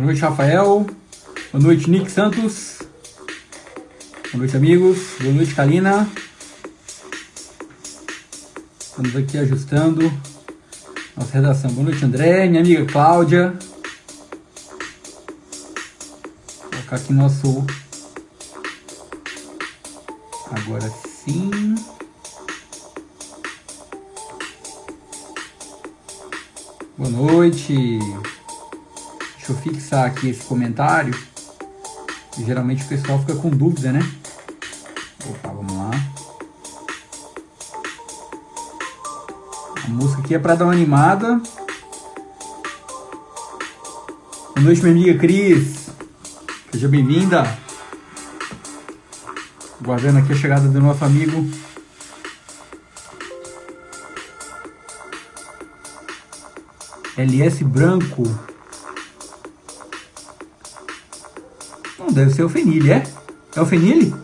Boa noite, Rafael. Boa noite, Nick Santos. Boa noite, amigos. Boa noite, Kalina. Estamos aqui ajustando nossa redação. Boa noite, André. Minha amiga Cláudia. Vou colocar aqui nosso. Agora sim. Boa noite. Fixar aqui esse comentário. geralmente o pessoal fica com dúvida, né? Opa, vamos lá. A música aqui é para dar uma animada. Boa noite, minha amiga Cris. Seja bem-vinda. Guardando aqui a chegada do nosso amigo LS branco. Deve ser o Fenile, é? É o Fenile?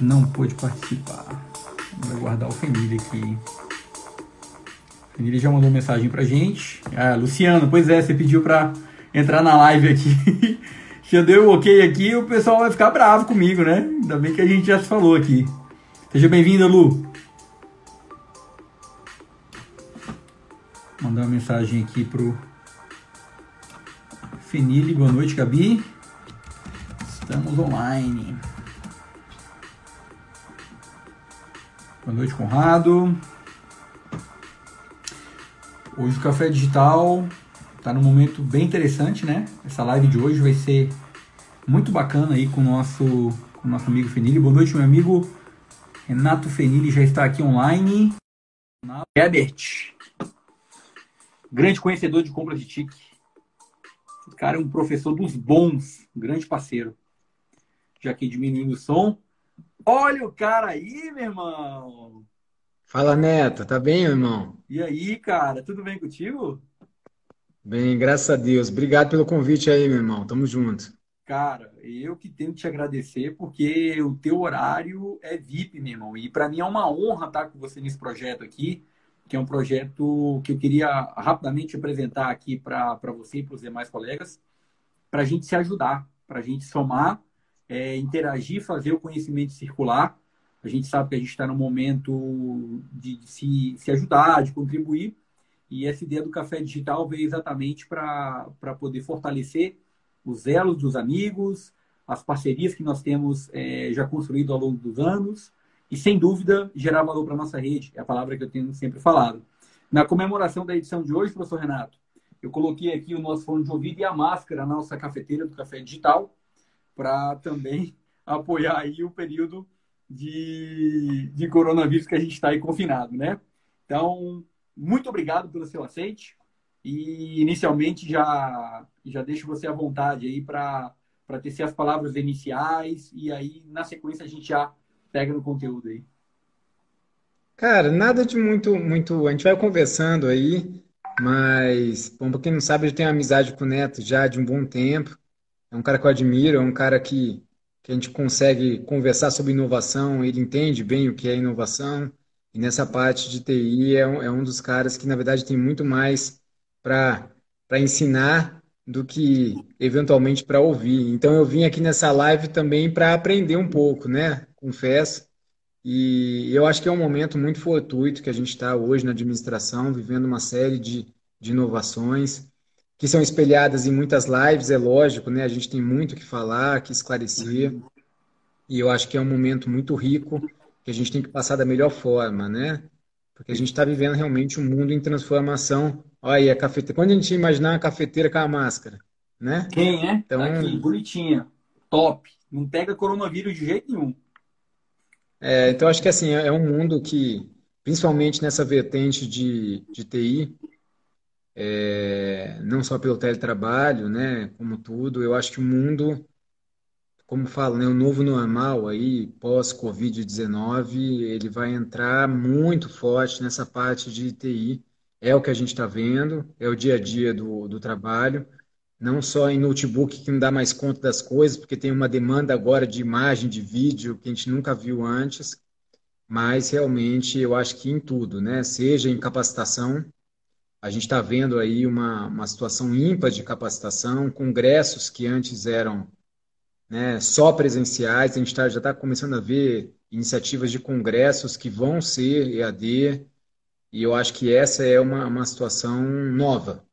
Não pôde participar. Vamos guardar o Fenile aqui. Fenile já mandou mensagem pra gente. Ah, Luciano, pois é, você pediu pra entrar na live aqui. já deu ok aqui, o pessoal vai ficar bravo comigo, né? Ainda bem que a gente já se falou aqui. Seja bem-vinda, Lu. Mensagem aqui pro Fenile. Boa noite, Gabi. Estamos online. Boa noite, Conrado. Hoje o Café Digital está num momento bem interessante, né? Essa live de hoje vai ser muito bacana aí com o nosso, com o nosso amigo Fenile. Boa noite, meu amigo Renato Fenili já está aqui online. Herbert, grande conhecedor de compras de TIC. Esse cara é um professor dos bons, grande parceiro. Já que diminuindo o som. Olha o cara aí, meu irmão! Fala, Neto. Tá bem, meu irmão? E aí, cara? Tudo bem contigo? Bem, graças a Deus. Obrigado pelo convite aí, meu irmão. Tamo junto. Cara, eu que tenho que te agradecer porque o teu horário é VIP, meu irmão. E para mim é uma honra estar com você nesse projeto aqui, que é um projeto que eu queria rapidamente apresentar aqui para você e para os demais colegas, para a gente se ajudar, para a gente somar, é, interagir, fazer o conhecimento circular. A gente sabe que a gente está no momento de, se, se ajudar, de contribuir. E essa ideia do café digital veio exatamente para poder fortalecer os elos dos amigos, as parcerias que nós temos é, já construído ao longo dos anos e, sem dúvida, gerar valor para a nossa rede. É a palavra que eu tenho sempre falado. Na comemoração da edição de hoje, professor Renato, eu coloquei aqui o nosso fone de ouvido e a máscara na nossa cafeteira do Café Digital para também apoiar aí o período de, de coronavírus que a gente está aí confinado, né? Então, muito obrigado pelo seu aceite. E inicialmente já, já deixo você à vontade aí para tecer as palavras iniciais e aí na sequência a gente já pega no conteúdo aí. Cara, nada de muito, muito. A gente vai conversando aí, mas, bom, pra quem não sabe, eu tenho amizade com o Neto já de um bom tempo. É um cara que eu admiro, é um cara que, que a gente consegue conversar sobre inovação, ele entende bem o que é inovação. E nessa parte de TI é um, é um dos caras que, na verdade, tem muito mais para ensinar do que eventualmente para ouvir. Então eu vim aqui nessa live também para aprender um pouco, né? Confesso. E eu acho que é um momento muito fortuito que a gente está hoje na administração, vivendo uma série de, de inovações que são espelhadas em muitas lives, é lógico, né? A gente tem muito que falar, que esclarecer. E eu acho que é um momento muito rico que a gente tem que passar da melhor forma, né? Porque a gente está vivendo realmente um mundo em transformação Olha aí, a cafeteira. Quando a gente imaginar uma cafeteira com a máscara, né? Quem é? Então, tá aqui, bonitinha. Top. Não pega coronavírus de jeito nenhum. É, então, acho que assim, é um mundo que, principalmente nessa vertente de, de TI, é, não só pelo teletrabalho, né, como tudo, eu acho que o mundo, como falo, né, o novo normal aí, pós-Covid-19, ele vai entrar muito forte nessa parte de TI, é o que a gente está vendo, é o dia a dia do, do trabalho, não só em notebook que não dá mais conta das coisas, porque tem uma demanda agora de imagem, de vídeo que a gente nunca viu antes. mas realmente eu acho que em tudo, né? Seja em capacitação, a gente está vendo aí uma, uma situação ímpar de capacitação, congressos que antes eram né, só presenciais, a gente tá, já está começando a ver iniciativas de congressos que vão ser EAD, e eu acho que essa é uma, uma situação nova,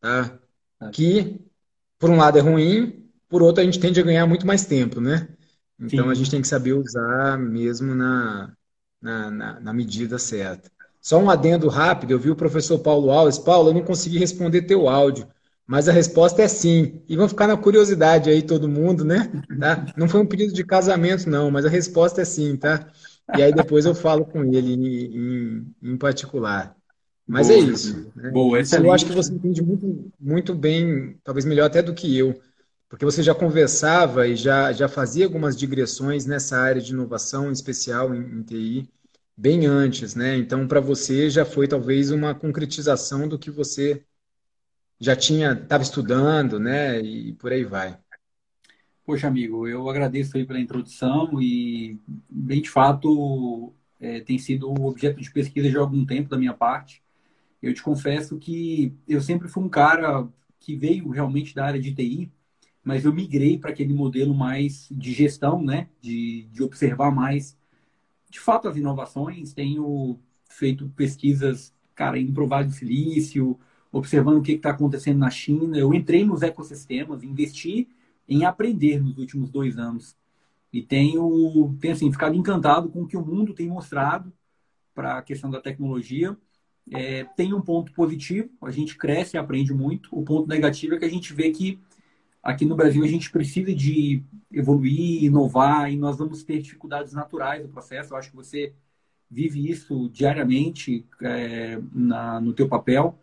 tá? Que, por um lado, é ruim, por outro, a gente tende a ganhar muito mais tempo, né? Então, Sim. a gente tem que saber usar mesmo na, na, na, na medida certa. Só um adendo rápido, eu vi o professor Paulo Alves. Paulo, eu não consegui responder teu áudio, mas a resposta é sim. E vão ficar na curiosidade aí todo mundo, né? Tá? Não foi um pedido de casamento, não, mas a resposta é sim, tá? E aí depois eu falo com ele em, em, em particular. Mas é Boa, é isso. Né? Boa, Eu acho que você entende muito, muito bem, talvez melhor até do que eu, porque você já conversava e já, já fazia algumas digressões nessa área de inovação, em especial em, em TI bem antes, né? Então, para você já foi talvez uma concretização do que você já tinha, estava estudando, né? E por aí vai. Poxa, amigo, eu agradeço aí pela introdução e, bem de fato, é, tem sido objeto de pesquisa de algum tempo da minha parte. Eu te confesso que eu sempre fui um cara que veio realmente da área de TI, mas eu migrei para aquele modelo mais de gestão, né? De, de observar mais de fato, as inovações. Tenho feito pesquisas, cara, Vale do Silício, observando o que está acontecendo na China. Eu entrei nos ecossistemas, investi em aprender nos últimos dois anos. E tenho, tenho assim, ficado encantado com o que o mundo tem mostrado para a questão da tecnologia. É, tem um ponto positivo, a gente cresce e aprende muito. O ponto negativo é que a gente vê que aqui no Brasil a gente precisa de evoluir, inovar e nós vamos ter dificuldades naturais no processo. Eu acho que você vive isso diariamente é, na, no teu papel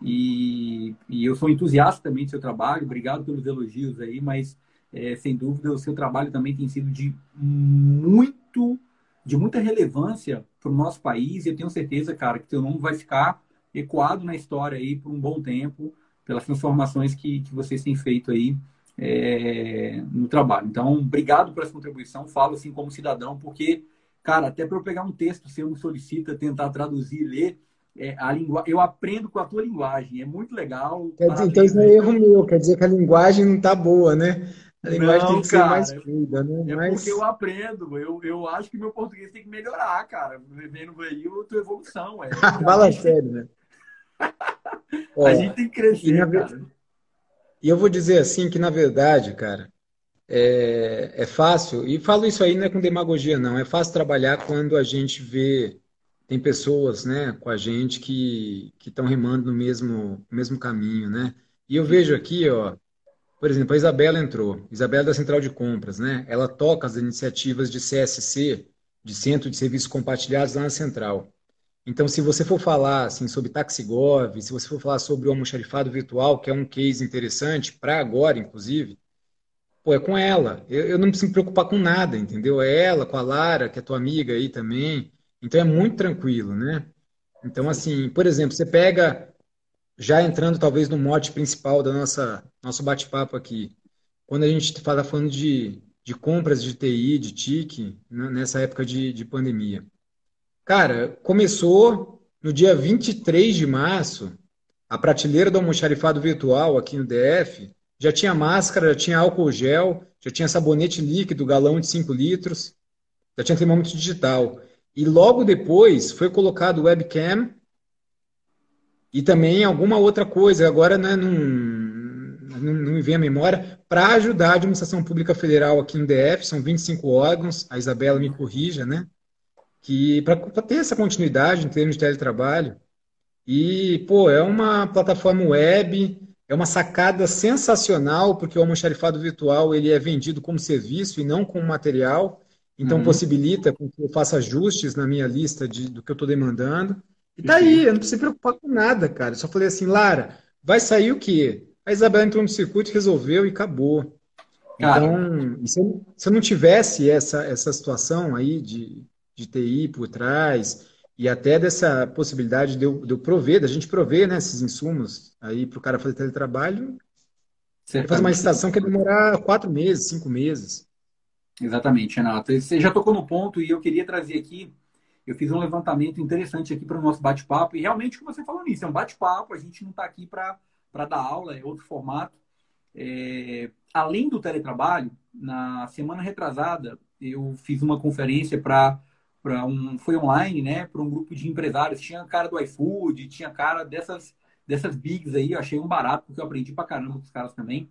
e, e, eu sou entusiasta também do seu trabalho. Obrigado pelos elogios aí, mas é, sem dúvida o seu trabalho também tem sido de muito de muita relevância para o nosso país e eu tenho certeza, cara, que teu nome vai ficar ecoado na história aí por um bom tempo pelas transformações que, que vocês têm feito aí é, no trabalho. Então, obrigado por essa contribuição. Falo assim como cidadão, porque, cara, até para eu pegar um texto, se eu me solicita tentar traduzir e ler, é, a lingu... eu aprendo com a tua linguagem. É muito legal. Dizer, então isso é erro meu, quer dizer que a linguagem não está boa, né? A linguagem não, tem que cara, ser mais fluida, né? É Mas... porque eu aprendo. Eu, eu acho que meu português tem que melhorar, cara. Vendo aí a tua evolução. É, Fala sério, né? A gente tem que crescer, e, cara. E eu vou dizer assim que, na verdade, cara, é, é fácil, e falo isso aí não é com demagogia, não, é fácil trabalhar quando a gente vê, tem pessoas né, com a gente que estão remando no mesmo, mesmo caminho, né? E eu vejo aqui, ó, por exemplo, a Isabela entrou, Isabela da Central de Compras, né? Ela toca as iniciativas de CSC, de Centro de Serviços Compartilhados lá na Central. Então, se você for falar assim, sobre Taxigov, se você for falar sobre o almoxarifado virtual, que é um case interessante para agora, inclusive, pô, é com ela. Eu, eu, não preciso me preocupar com nada, entendeu? É ela, com a Lara, que é tua amiga aí também. Então, é muito tranquilo, né? Então, assim, por exemplo, você pega, já entrando talvez no mote principal da nossa nosso bate-papo aqui, quando a gente fala falando de, de compras de TI, de TIC, né, nessa época de, de pandemia. Cara, começou no dia 23 de março, a prateleira do almoxarifado virtual aqui no DF já tinha máscara, já tinha álcool gel, já tinha sabonete líquido, galão de 5 litros, já tinha termômetro digital. E logo depois foi colocado webcam e também alguma outra coisa, agora né, não, não, não me vem a memória, para ajudar a administração pública federal aqui no DF, são 25 órgãos, a Isabela me corrija, né? que para ter essa continuidade em termos de teletrabalho. E, pô, é uma plataforma web, é uma sacada sensacional, porque o almoxarifado virtual ele é vendido como serviço e não como material, então uhum. possibilita que eu faça ajustes na minha lista de, do que eu estou demandando. E tá aí, eu não preciso me preocupar com nada, cara. Eu só falei assim, Lara, vai sair o quê? A Isabela entrou no circuito, resolveu e acabou. Cara. Então, se eu, se eu não tivesse essa, essa situação aí de, de TI por trás e até dessa possibilidade de eu, de eu prover, da gente prover né, esses insumos aí para o cara fazer teletrabalho. Fazer uma estação que ia demorar quatro meses, cinco meses. Exatamente, Renato. Você já tocou no ponto e eu queria trazer aqui eu fiz um levantamento interessante aqui para o nosso bate-papo, e realmente o que você falou nisso, é um bate-papo, a gente não está aqui para dar aula, é outro formato. É, além do teletrabalho, na semana retrasada, eu fiz uma conferência para para um foi online, né, para um grupo de empresários. Tinha cara do iFood, tinha cara dessas dessas bigs aí, eu achei um barato porque eu aprendi para caramba com os caras também.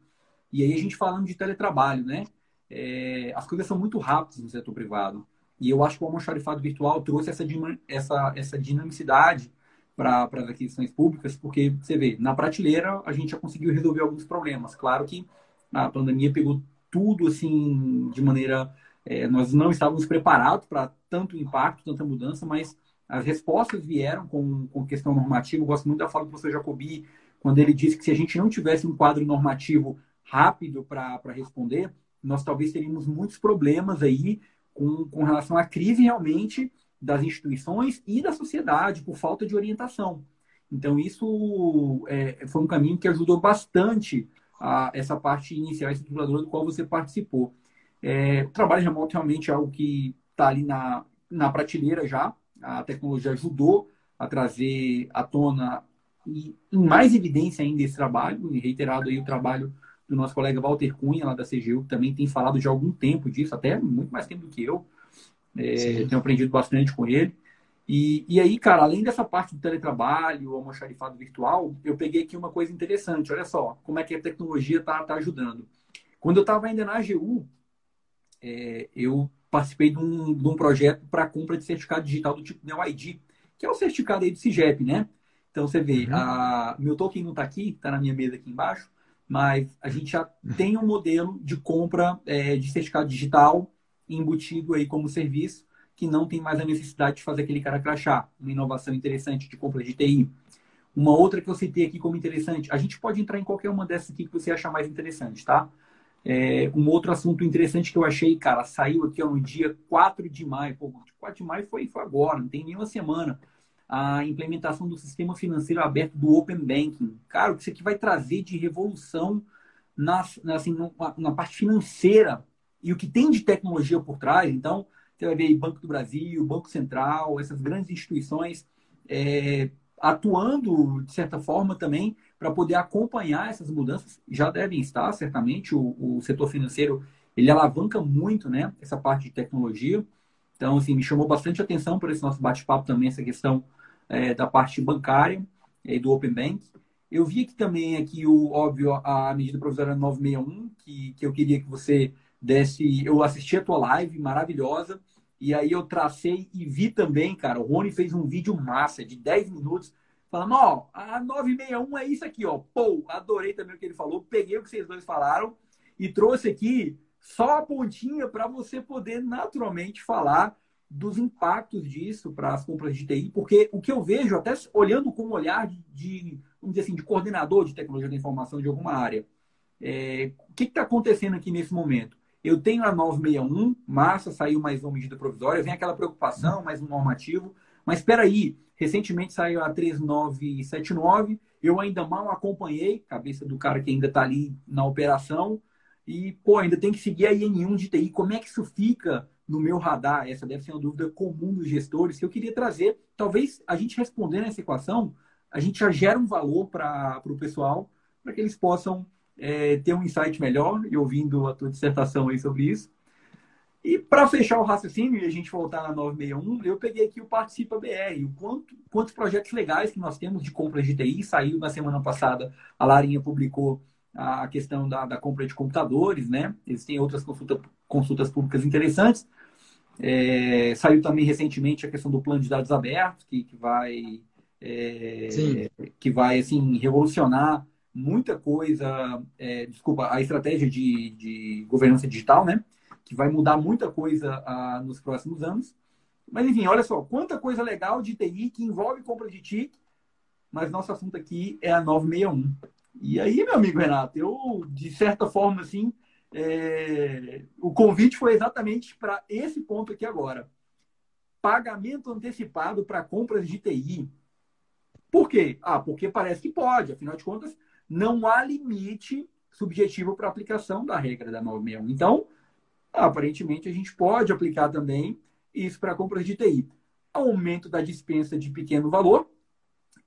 E aí a gente falando de teletrabalho, né? É, as coisas são muito rápidas no setor privado. E eu acho que o almoxarifado virtual trouxe essa, essa, essa dinamicidade para as aquisições públicas, porque você vê, na prateleira a gente já conseguiu resolver alguns problemas. Claro que a pandemia pegou tudo assim de maneira. É, nós não estávamos preparados para tanto impacto, tanta mudança, mas as respostas vieram com, com questão normativa. Eu gosto muito da fala do professor Jacobi, quando ele disse que se a gente não tivesse um quadro normativo rápido para responder, nós talvez teríamos muitos problemas aí com, com relação à crise realmente das instituições e da sociedade por falta de orientação. Então, isso é, foi um caminho que ajudou bastante a, essa parte inicial estruturadora do qual você participou. É, o trabalho remoto realmente é algo que está ali na, na prateleira já. A tecnologia ajudou a trazer à tona e mais evidência ainda esse trabalho, e reiterado aí o trabalho do nosso colega Walter Cunha, lá da CGU, que também tem falado de algum tempo disso, até muito mais tempo do que eu. É, tenho aprendido bastante com ele. E, e aí, cara, além dessa parte do teletrabalho, almoxarifado virtual, eu peguei aqui uma coisa interessante. Olha só, como é que a tecnologia está tá ajudando. Quando eu estava ainda na AGU, é, eu participei de um, de um projeto para compra de certificado digital do tipo NeoID, que é o certificado aí do CIGEP, né? Então, você vê, uhum. a, meu token não está aqui, está na minha mesa aqui embaixo, mas a gente já tem um modelo de compra é, de certificado digital embutido aí como serviço, que não tem mais a necessidade de fazer aquele cara crachá. Uma inovação interessante de compra de TI. Uma outra que eu citei aqui como interessante, a gente pode entrar em qualquer uma dessas aqui que você achar mais interessante, tá? É, um outro assunto interessante que eu achei, cara, saiu aqui no dia 4 de maio. Pô, 4 de maio foi, foi agora, não tem nenhuma semana a implementação do sistema financeiro aberto do Open Banking. Cara, o que isso aqui vai trazer de revolução na, assim, na parte financeira e o que tem de tecnologia por trás. Então, você vai ver Banco do Brasil, Banco Central, essas grandes instituições é, atuando, de certa forma, também para poder acompanhar essas mudanças. Já devem estar, certamente, o, o setor financeiro ele alavanca muito né, essa parte de tecnologia. Então, assim, me chamou bastante atenção por esse nosso bate-papo também, essa questão é, da parte bancária e do Open Bank. Eu vi aqui também aqui o óbvio a medida provisória 961 que, que eu queria que você desse. Eu assisti a tua live maravilhosa e aí eu tracei e vi também, cara. O Rony fez um vídeo massa de 10 minutos falando: ó, a 961 é isso aqui, ó. Pô, adorei também o que ele falou. Peguei o que vocês dois falaram e trouxe aqui só a pontinha para você poder naturalmente falar dos impactos disso para as compras de TI, porque o que eu vejo, até olhando com um olhar de, vamos dizer assim, de coordenador de tecnologia da informação de alguma área, é, o que está acontecendo aqui nesse momento? Eu tenho a 961, massa, saiu mais uma medida provisória, vem aquela preocupação, mais um normativo, mas espera aí, recentemente saiu a 3979, eu ainda mal acompanhei, cabeça do cara que ainda está ali na operação, e, pô, ainda tem que seguir a IN1 de TI, como é que isso fica no meu radar? Essa deve ser uma dúvida comum dos gestores que eu queria trazer. Talvez a gente respondendo essa equação, a gente já gera um valor para o pessoal, para que eles possam é, ter um insight melhor e ouvindo a tua dissertação aí sobre isso. E para fechar o raciocínio e a gente voltar na 961, eu peguei aqui o Participa BR, o quanto, quantos projetos legais que nós temos de compras de TI. Saiu na semana passada, a Larinha publicou a questão da, da compra de computadores, né? Existem outras consulta, consultas públicas interessantes. É, saiu também recentemente a questão do plano de dados abertos, que, que vai, é, que vai assim, revolucionar muita coisa, é, desculpa, a estratégia de, de governança digital, né? Que vai mudar muita coisa ah, nos próximos anos. Mas, enfim, olha só, quanta coisa legal de TI que envolve compra de TIC, mas nosso assunto aqui é a 961. E aí, meu amigo Renato, eu, de certa forma, assim, é... o convite foi exatamente para esse ponto aqui agora. Pagamento antecipado para compras de TI. Por quê? Ah, porque parece que pode, afinal de contas, não há limite subjetivo para aplicação da regra da 961. Então, aparentemente, a gente pode aplicar também isso para compras de TI. aumento da dispensa de pequeno valor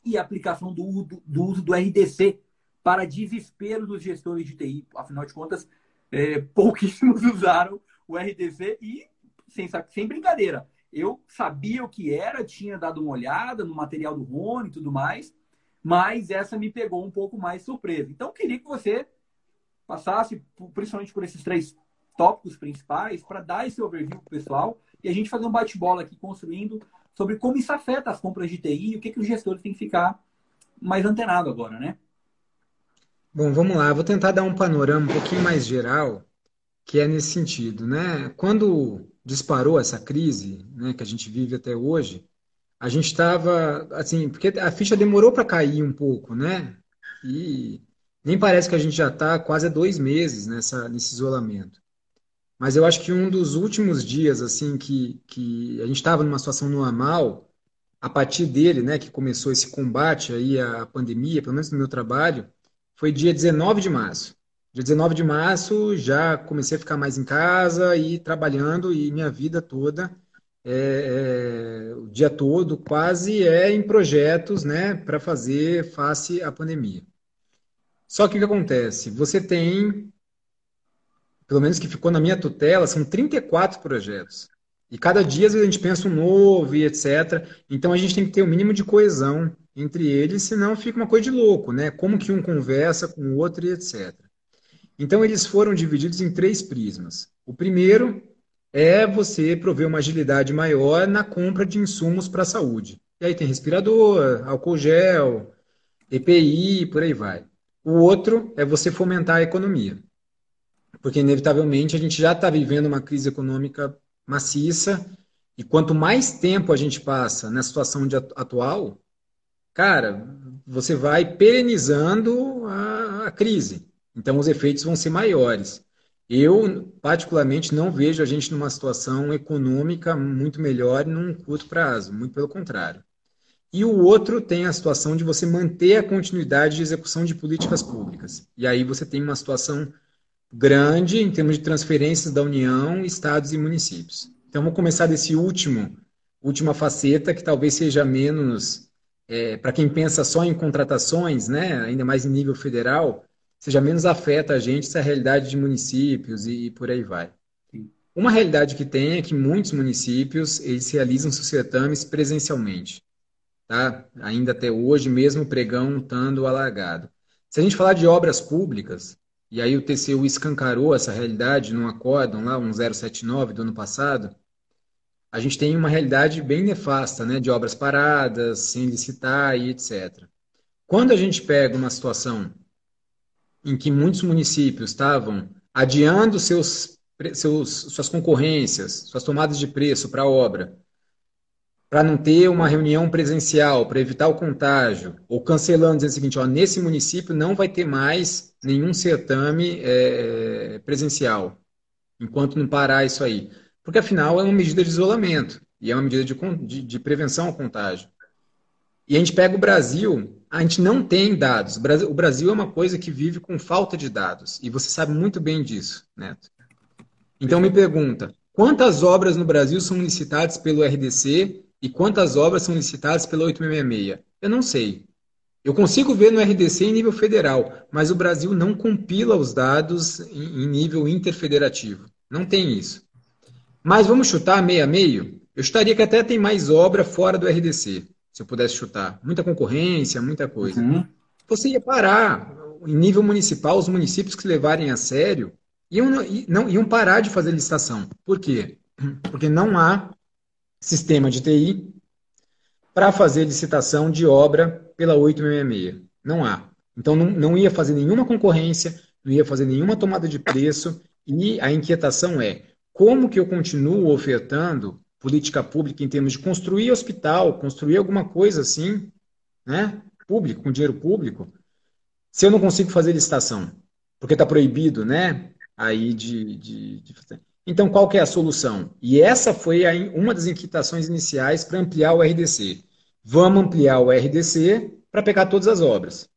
e aplicação do, do, do uso do RDC para desespero dos gestores de TI. Afinal de contas, é, pouquíssimos usaram o RDC e, sem, sem brincadeira, eu sabia o que era, tinha dado uma olhada no material do Rony e tudo mais, mas essa me pegou um pouco mais surpresa. Então, queria que você passasse, principalmente por esses três tópicos principais, para dar esse overview para o pessoal e a gente fazer um bate-bola aqui construindo sobre como isso afeta as compras de TI e o que, que os gestores têm que ficar mais antenado agora, né? Bom, vamos lá. Vou tentar dar um panorama um pouquinho mais geral, que é nesse sentido, né? Quando disparou essa crise, né, que a gente vive até hoje, a gente estava assim, porque a ficha demorou para cair um pouco, né? E nem parece que a gente já está quase dois meses nessa, nesse isolamento. Mas eu acho que um dos últimos dias, assim, que, que a gente estava numa situação normal, a partir dele, né, que começou esse combate aí à pandemia, pelo menos no meu trabalho, foi dia 19 de março. Dia 19 de março já comecei a ficar mais em casa e trabalhando e minha vida toda, é, é, o dia todo quase é em projetos, né, para fazer face à pandemia. Só que o que acontece? Você tem, pelo menos que ficou na minha tutela, são 34 projetos. E cada dia a gente pensa um novo e etc. Então a gente tem que ter o um mínimo de coesão entre eles, senão fica uma coisa de louco, né? Como que um conversa com o outro e etc. Então eles foram divididos em três prismas. O primeiro é você prover uma agilidade maior na compra de insumos para a saúde. E aí tem respirador, álcool gel, EPI, por aí vai. O outro é você fomentar a economia. Porque, inevitavelmente, a gente já está vivendo uma crise econômica maciça, e quanto mais tempo a gente passa na situação de atual, cara, você vai perenizando a, a crise. Então, os efeitos vão ser maiores. Eu, particularmente, não vejo a gente numa situação econômica muito melhor num curto prazo, muito pelo contrário. E o outro tem a situação de você manter a continuidade de execução de políticas públicas. E aí você tem uma situação grande em termos de transferências da União, estados e municípios. Então, vamos começar desse último, última faceta, que talvez seja menos, é, para quem pensa só em contratações, né, ainda mais em nível federal, seja menos afeta a gente essa realidade de municípios e, e por aí vai. Uma realidade que tem é que muitos municípios eles realizam seus certames presencialmente tá? ainda até hoje, mesmo o pregão estando alargado. Se a gente falar de obras públicas, e aí o TCU escancarou essa realidade num acórdão lá, um 079 do ano passado, a gente tem uma realidade bem nefasta, né, de obras paradas, sem licitar e etc. Quando a gente pega uma situação em que muitos municípios estavam adiando seus, seus, suas concorrências, suas tomadas de preço para a obra, para não ter uma reunião presencial, para evitar o contágio, ou cancelando, dizendo o seguinte, ó, nesse município não vai ter mais nenhum certame é, presencial, enquanto não parar isso aí. Porque, afinal, é uma medida de isolamento e é uma medida de, de, de prevenção ao contágio. E a gente pega o Brasil, a gente não tem dados. O Brasil é uma coisa que vive com falta de dados, e você sabe muito bem disso, Neto. Então, me pergunta, quantas obras no Brasil são licitadas pelo RDC e quantas obras são licitadas pela 866? Eu não sei. Eu consigo ver no RDC em nível federal, mas o Brasil não compila os dados em nível interfederativo. Não tem isso. Mas vamos chutar meio a meio? Eu chutaria que até tem mais obra fora do RDC, se eu pudesse chutar. Muita concorrência, muita coisa. Uhum. Você ia parar, em nível municipal, os municípios que levarem a sério iam, não, iam parar de fazer licitação. Por quê? Porque não há sistema de TI para fazer licitação de obra pela 866. Não há. Então não, não ia fazer nenhuma concorrência, não ia fazer nenhuma tomada de preço e a inquietação é como que eu continuo ofertando política pública em termos de construir hospital, construir alguma coisa assim, né, público, com dinheiro público, se eu não consigo fazer licitação, porque está proibido, né, aí de, de, de. Então, qual que é a solução? E essa foi a, uma das inquietações iniciais para ampliar o RDC. Vamos ampliar o RDC para pegar todas as obras.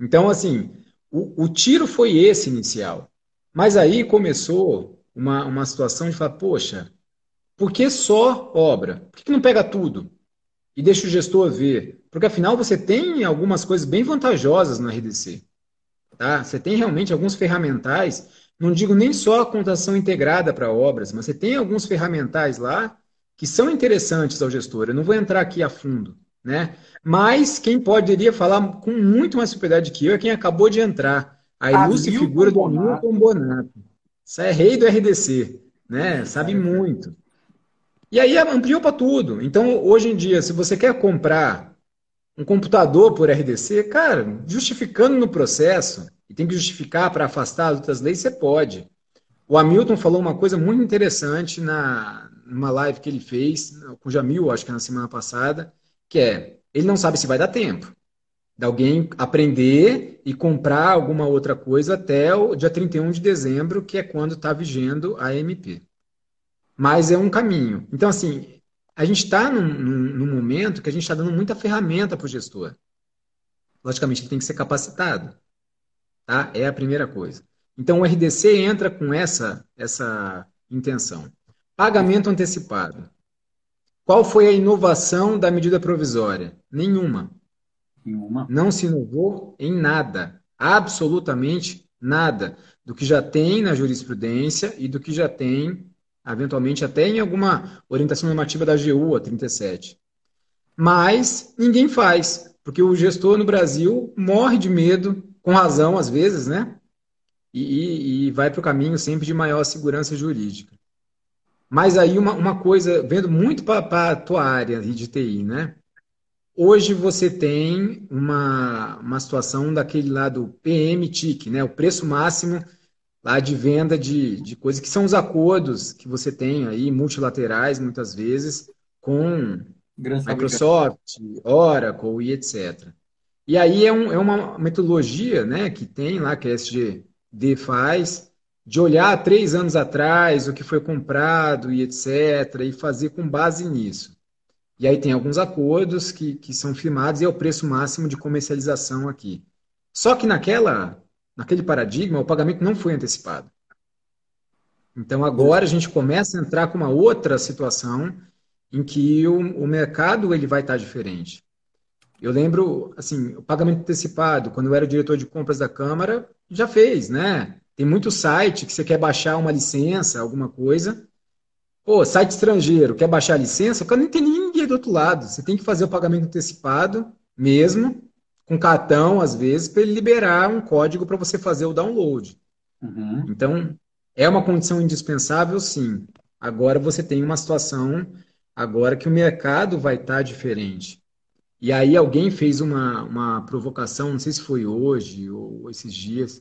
Então, assim, o, o, tiro foi esse inicial. Mas aí começou uma, uma situação de falar, poxa, Por que só obra? Por que não pega tudo e deixa o gestor ver? Porque afinal você tem algumas coisas bem vantajosas no RDC. Tá? Você tem realmente alguns ferramentais, não digo nem só a contação integrada para obras, mas você tem alguns ferramentais lá que são interessantes ao gestor. Eu não vou entrar aqui a fundo, né? Mas quem poderia falar com muito mais propriedade que eu é quem acabou de entrar. A ilustre figura do Milton Bonato. Isso é rei do RDC, né? Sabe muito. E aí ampliou para tudo. Então, hoje em dia, se você quer comprar um computador por RDC, cara, justificando no processo, e tem que justificar para afastar as outras leis, você pode. O Hamilton falou uma coisa muito interessante na, numa live que ele fez com o Jamil, acho que na semana passada, que é, ele não sabe se vai dar tempo de alguém aprender e comprar alguma outra coisa até o dia 31 de dezembro, que é quando está vigendo a MP. Mas é um caminho. Então, assim, a gente está num, num, num, momento que a gente está dando muita ferramenta para o gestor. Logicamente, ele tem que ser capacitado. Tá? É a primeira coisa. Então, o RDC entra com essa, essa intenção. Pagamento antecipado. Qual foi a inovação da medida provisória? Nenhuma. Nenhuma. Não se inovou em nada. Absolutamente nada. Do que já tem na jurisprudência e do que já tem eventualmente até em alguma orientação normativa da AGU, a 37. Mas ninguém faz, porque o gestor no Brasil morre de medo, com razão às vezes, né? E, e vai para o caminho sempre de maior segurança jurídica. Mas aí uma, uma coisa, vendo muito para a tua área de TI, né? Hoje você tem uma, uma situação daquele lado PM-TIC, né? O preço máximo lá de venda de, de coisas que são os acordos que você tem aí, multilaterais, muitas vezes, com Microsoft, Oracle e etc. E aí é, um, é uma metodologia né, que tem lá, que a SGD faz, de olhar três anos atrás o que foi comprado e etc., e fazer com base nisso. E aí tem alguns acordos que, que são firmados e é o preço máximo de comercialização aqui. Só que naquela naquele paradigma, o pagamento não foi antecipado. Então agora a gente começa a entrar com uma outra situação em que o, o mercado ele vai estar diferente. Eu lembro, assim, o pagamento antecipado, quando eu era diretor de compras da Câmara, já fez, né? Tem muito site que você quer baixar uma licença, alguma coisa. Pô, site estrangeiro, quer baixar a licença? O cara não tem ninguém do outro lado. Você tem que fazer o pagamento antecipado mesmo, com cartão, às vezes, para ele liberar um código para você fazer o download. Uhum. Então, é uma condição indispensável, sim. Agora você tem uma situação agora que o mercado vai estar tá diferente. E aí alguém fez uma, uma provocação, não sei se foi hoje ou esses dias,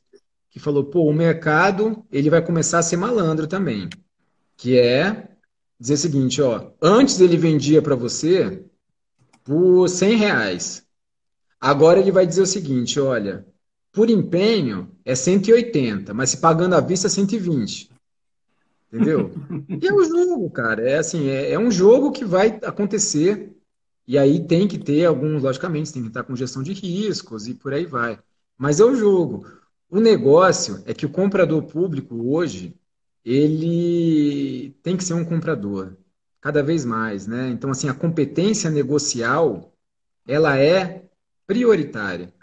que falou, pô, o mercado ele vai começar a ser malandro também. Que é dizer o seguinte, ó, antes ele vendia para você por 100 reais. Agora ele vai dizer o seguinte: olha, por empenho é 180, mas se pagando à vista é 120. Entendeu? e é um jogo, cara. É assim, é, é, um jogo que vai acontecer. E aí tem que ter alguns, logicamente, tem que estar com gestão de riscos e por aí vai. Mas o jogo. O negócio é que o comprador público hoje, ele tem que ser um comprador, cada vez mais, né? Então, assim, a competência negocial, ela é prioritária.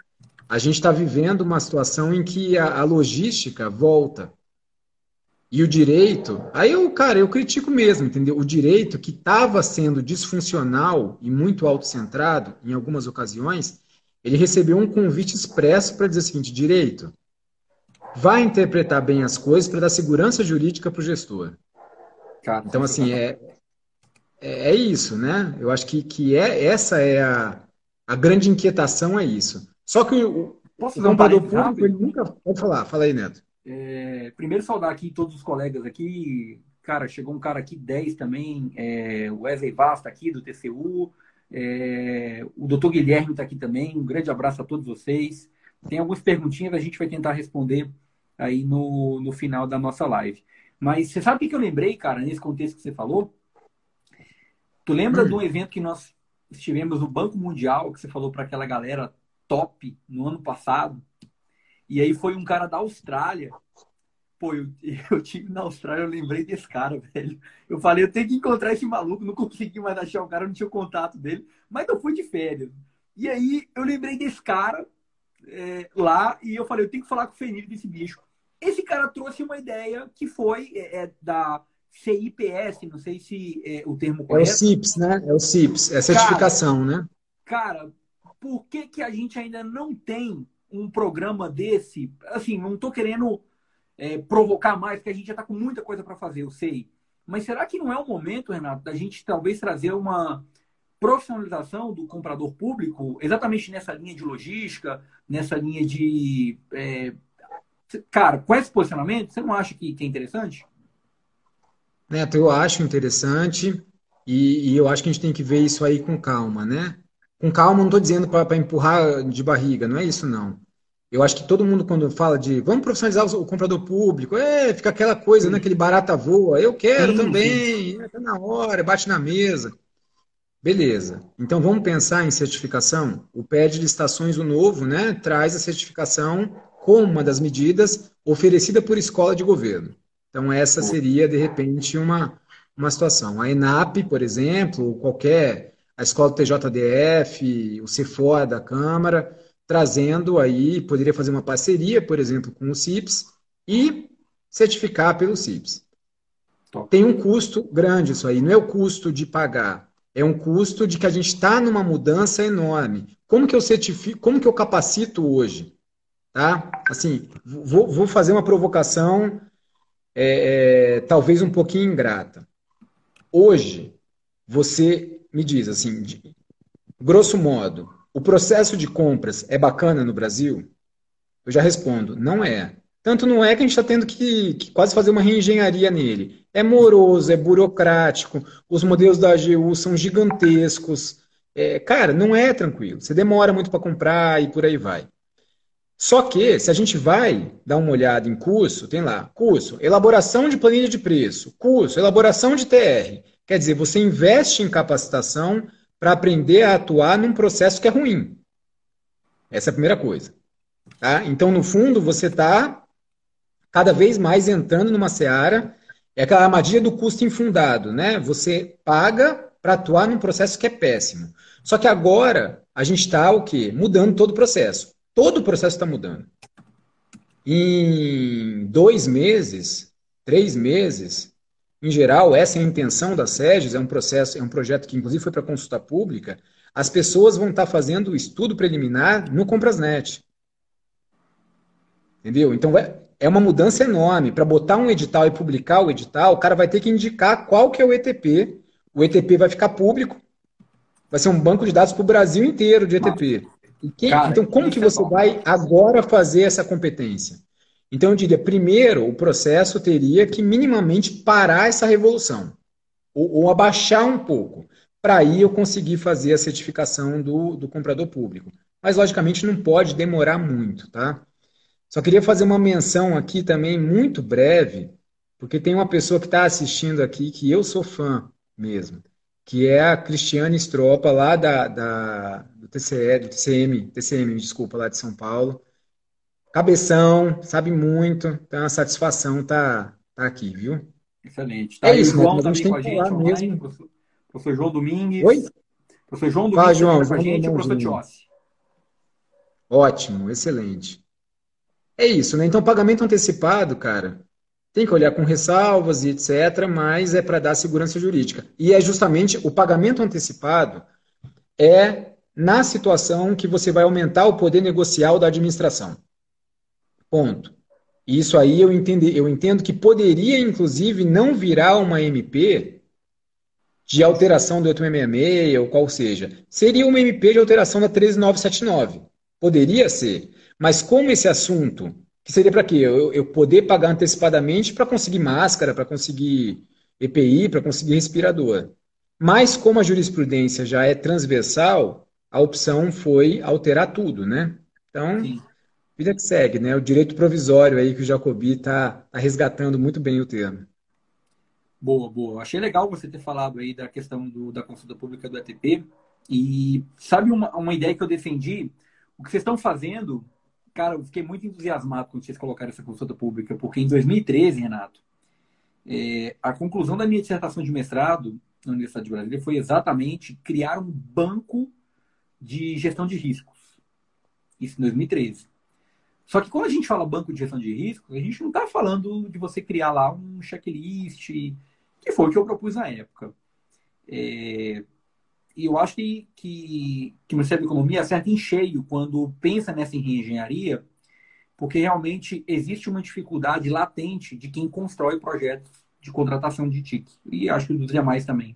A gente está vivendo uma situação em que a, a, logística volta. E o direito, aí eu, cara, eu critico mesmo, entendeu? O direito que estava sendo disfuncional e muito autocentrado em algumas ocasiões, ele recebeu um convite expresso para dizer o seguinte: direito, vai interpretar bem as coisas para dar segurança jurídica para o gestor. Cara, então, assim, é, é, é isso, né? Eu acho que, que é, essa é a, a grande inquietação é isso. Só que o, Posso o comprador um público, ele nunca. Pode falar, fala aí, Neto. É, primeiro, saudar aqui todos os colegas aqui. Cara, chegou um cara aqui, 10 também, é, o Wesley Vasta aqui, do TCU. É, o doutor Guilherme está aqui também. Um grande abraço a todos vocês. Tem algumas perguntinhas, a gente vai tentar responder aí no, no final da nossa live. Mas você sabe o que eu lembrei, cara, nesse contexto que você falou? Tu lembra hum. de um evento que nós estivemos no Banco Mundial, que você falou para aquela galera top no ano passado. E aí foi um cara da Austrália Pô, eu, eu tive na Austrália, eu lembrei desse cara, velho. Eu falei, eu tenho que encontrar esse maluco, não consegui mais achar o cara, não tinha o contato dele, mas eu fui de férias. E aí eu lembrei desse cara é, lá e eu falei, eu tenho que falar com o Fenir desse bicho. Esse cara trouxe uma ideia que foi é, é da CIPS, não sei se é o termo correto. É o CIPS, né? É o CIPS, é a certificação, cara, né? Cara, por que, que a gente ainda não tem um programa desse? Assim, não estou querendo é, provocar mais, porque a gente já está com muita coisa para fazer, eu sei. Mas será que não é o momento, Renato, da gente talvez trazer uma profissionalização do comprador público exatamente nessa linha de logística, nessa linha de. É... Cara, com esse posicionamento, você não acha que, que é interessante? Neto, eu acho interessante e, e, eu acho que a gente tem que ver isso aí com calma, né? Com calma, não estou dizendo para empurrar de barriga, não é isso não. Eu acho que todo mundo, quando fala de vamos profissionalizar o comprador público, é, fica aquela coisa, né? Aquele barata voa, eu quero sim, também, está na hora, bate na mesa. Beleza. Então vamos pensar em certificação? O PED de licitações, o novo, né, traz a certificação como uma das medidas oferecida por escola de governo. Então essa seria, de repente, uma, uma situação. A ENAP, por exemplo, qualquer, a escola do TJDF, o CEFOR da Câmara, trazendo aí, poderia fazer uma parceria, por exemplo, com o CIPS e certificar pelo CIPS. Tem um custo grande isso aí, não é o custo de pagar, é um custo de que a gente está numa mudança enorme. Como que eu certifico, como que eu capacito hoje? Tá? Assim, vou, vou fazer uma provocação é, é, talvez um pouquinho ingrata. Hoje, você me diz assim, de, grosso modo, o processo de compras é bacana no Brasil? Eu já respondo, não é. Tanto não é que a gente está tendo que, que, quase fazer uma reengenharia nele. É moroso, é burocrático, os modelos da AGU são gigantescos. É, cara, não é tranquilo. Você demora muito para comprar e por aí vai. Só que, se a gente vai dar uma olhada em curso, tem lá, curso, elaboração de planilha de preço, curso, elaboração de TR. Quer dizer, você investe em capacitação para aprender a atuar num processo que é ruim. Essa é a primeira coisa. Tá? Então, no fundo, você está cada vez mais entrando numa seara, é aquela armadilha do custo infundado, né? Você paga para atuar num processo que é péssimo. Só que agora a gente está o quê? Mudando todo o processo. Todo o processo está mudando. Em dois meses, três meses, em geral, essa é a intenção da SEGES, é um processo, é um projeto que inclusive foi para consulta pública. As pessoas vão estar tá fazendo o estudo preliminar no Comprasnet. Entendeu? Então é, é uma mudança enorme. Para botar um edital e publicar o edital, o cara vai ter que indicar qual que é o ETP. O ETP vai ficar público. Vai ser um banco de dados para o Brasil inteiro de ETP. Quem, Cara, então, como que é você é vai agora fazer essa competência? Então, eu diria, primeiro, o processo teria que minimamente parar essa revolução, ou, ou abaixar um pouco, para aí eu conseguir fazer a certificação do, do comprador público. Mas, logicamente, não pode demorar muito, tá? Só queria fazer uma menção aqui também, muito breve, porque tem uma pessoa que está assistindo aqui que eu sou fã mesmo, que é a Cristiane Stropa, lá da, da, do TCE, do TCM, TCM, desculpa, lá de São Paulo. Cabeção, sabe muito, então é uma satisfação tá, tá aqui, viu? Excelente. Tá é aí isso, João também com a gente online, mesmo. Professor, professor João Domingues. Oi? Professor João Domingues João, com a gente e o professor Tiossi. Ótimo, excelente. É isso, né? Então, pagamento antecipado, cara, tem que olhar com ressalvas e etc., mas é para dar segurança jurídica. E é justamente o pagamento antecipado é na situação que você vai aumentar o poder negocial da administração. Ponto. Isso aí eu, entendi, eu entendo que poderia, inclusive, não virar uma MP de alteração do 8666 ou qual seja. Seria uma MP de alteração da 13979. Poderia ser. Mas como esse assunto que seria para quê? Eu, eu, poder pagar antecipadamente para conseguir máscara, para conseguir EPI, para conseguir respirador. Mas como a jurisprudência já é transversal, a opção foi alterar tudo, né? Então, Sim. Vida que segue, né? O direito provisório aí que o Jacobi está tá resgatando muito bem o termo. Boa, boa. Achei legal você ter falado aí da questão do, da consulta pública do ETP. E sabe uma, uma ideia que eu defendi? O que vocês estão fazendo cara, eu fiquei muito entusiasmado quando vocês colocaram essa consulta pública, porque em 2013, Renato, é, a conclusão da minha dissertação de mestrado na Universidade de Brasília foi exatamente criar um banco de gestão de riscos. Isso em 2013. Só que quando a gente fala banco de gestão de riscos, a gente não está falando de você criar lá um checklist, que foi o que eu propus na época. É, e eu acho que, que, que o Ministério da Economia acerta em cheio quando pensa nessa reengenharia, porque realmente existe uma dificuldade latente de quem constrói projetos de contratação de TIC. E acho que dos demais também.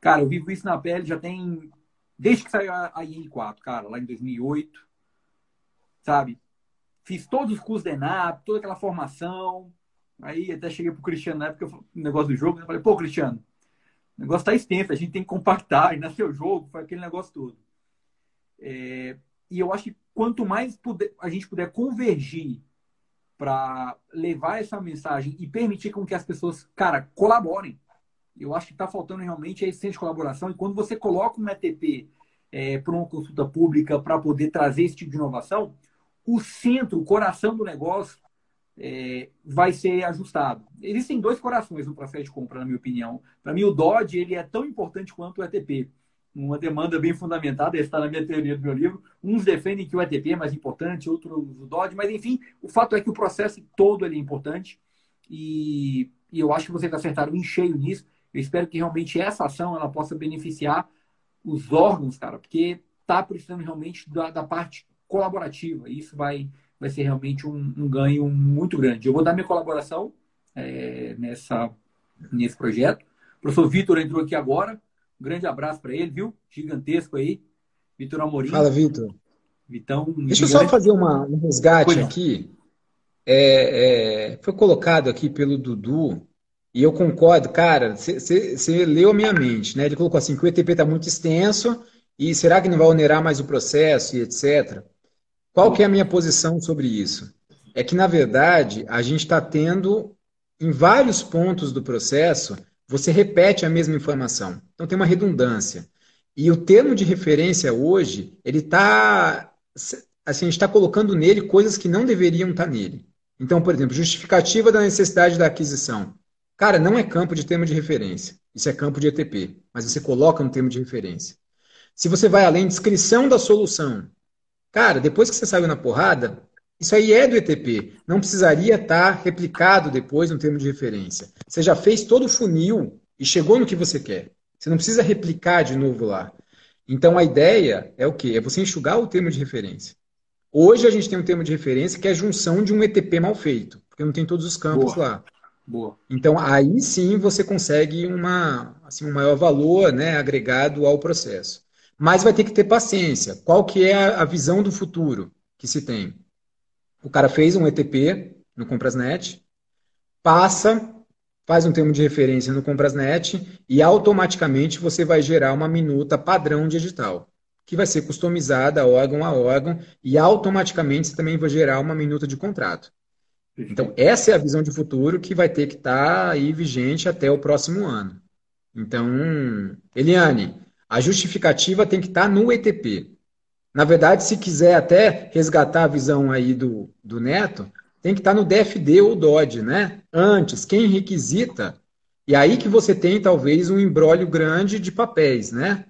Cara, eu vivo isso na pele já tem. Desde que saiu a IN4, cara, lá em 2008. Sabe? Fiz todos os cursos da ENAP, toda aquela formação. Aí até cheguei pro Cristiano na época, o negócio do jogo, eu falei, pô, Cristiano, o negócio tá extenso, a gente tem que compactar, e nasceu o jogo, foi aquele negócio todo. É, e eu acho que quanto mais puder, a gente puder convergir para levar essa mensagem e permitir com que as pessoas, cara, colaborem. Eu acho que está faltando realmente a essência de colaboração. E quando você coloca um ETP é, para uma consulta pública para poder trazer esse tipo de inovação, o centro, o coração do negócio é, vai ser ajustado. Existem dois corações no processo de compra, na minha opinião. Para mim, o DOD ele é tão importante quanto o ETP uma demanda bem fundamentada, está na minha teoria do meu livro. Uns defendem que o ETP é mais importante, outros o DOD, mas enfim, o fato é que o processo todo é importante e, e eu acho que vocês acertaram em cheio nisso. Eu espero que realmente essa ação ela possa beneficiar os órgãos, cara, porque está precisando realmente da, da, parte colaborativa. E isso vai, vai ser realmente um, um, ganho muito grande. Eu vou dar minha colaboração é, nessa, nesse projeto. O professor Vitor entrou aqui agora. Um grande abraço para ele, viu? Gigantesco aí. Vitor Amorim. Fala, Vitor. Vitão. Deixa gigante. eu só fazer uma, um resgate aqui. É, é, foi colocado aqui pelo Dudu, e eu concordo, cara, você leu a minha mente, né? Ele colocou assim que o ETP está muito extenso e será que não vai onerar mais o processo e etc. Qual que é a minha posição sobre isso? É que, na verdade, a gente está tendo, em vários pontos do processo, você repete a mesma informação. Então tem uma redundância. E o termo de referência hoje, ele está. Assim, a gente está colocando nele coisas que não deveriam estar tá nele. Então, por exemplo, justificativa da necessidade da aquisição. Cara, não é campo de termo de referência. Isso é campo de ETP. Mas você coloca no termo de referência. Se você vai além, descrição da solução. Cara, depois que você saiu na porrada, isso aí é do ETP. Não precisaria estar replicado depois no termo de referência. Você já fez todo o funil e chegou no que você quer. Você não precisa replicar de novo lá. Então a ideia é o quê? É você enxugar o termo de referência. Hoje a gente tem um termo de referência que é a junção de um ETP mal feito, porque não tem todos os campos Boa. lá. Boa. Então aí sim você consegue uma, assim, um maior valor né, agregado ao processo. Mas vai ter que ter paciência. Qual que é a visão do futuro que se tem? O cara fez um ETP no Comprasnet, passa, faz um termo de referência no Comprasnet e automaticamente você vai gerar uma minuta padrão digital, que vai ser customizada órgão a órgão e automaticamente você também vai gerar uma minuta de contrato. Então, essa é a visão de futuro que vai ter que estar tá aí vigente até o próximo ano. Então, Eliane, a justificativa tem que estar tá no ETP. Na verdade, se quiser até resgatar a visão aí do, do Neto, tem que estar no DFD ou DOD, né? Antes, quem requisita, e aí que você tem talvez um embrólio grande de papéis, né?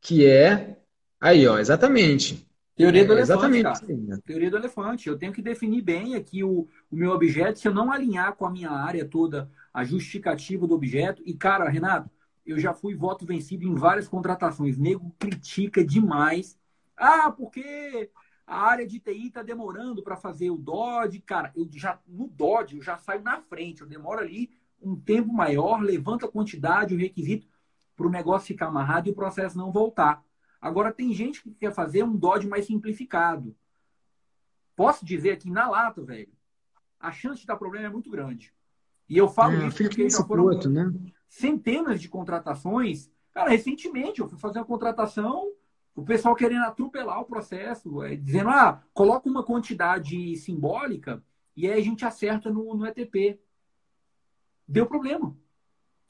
Que é aí, ó, exatamente. Teoria do é, elefante, exatamente. Né? Teoria do elefante. Eu tenho que definir bem aqui o, o meu objeto, se eu não alinhar com a minha área toda, a justificativa do objeto. E, cara, Renato, eu já fui voto vencido em várias contratações. Nego critica demais ah, porque a área de TI está demorando para fazer o DOD. Cara, eu já no DOD eu já saio na frente, eu demoro ali um tempo maior, levanto a quantidade, o requisito para o negócio ficar amarrado e o processo não voltar. Agora tem gente que quer fazer um DOD mais simplificado. Posso dizer que na lata, velho, a chance de dar problema é muito grande. E eu falo é, isso porque já foram outro, né? Centenas de contratações. Cara, recentemente eu fui fazer uma contratação o pessoal querendo atropelar o processo, é, dizendo, ah, coloca uma quantidade simbólica e aí a gente acerta no, no ETP. Deu problema.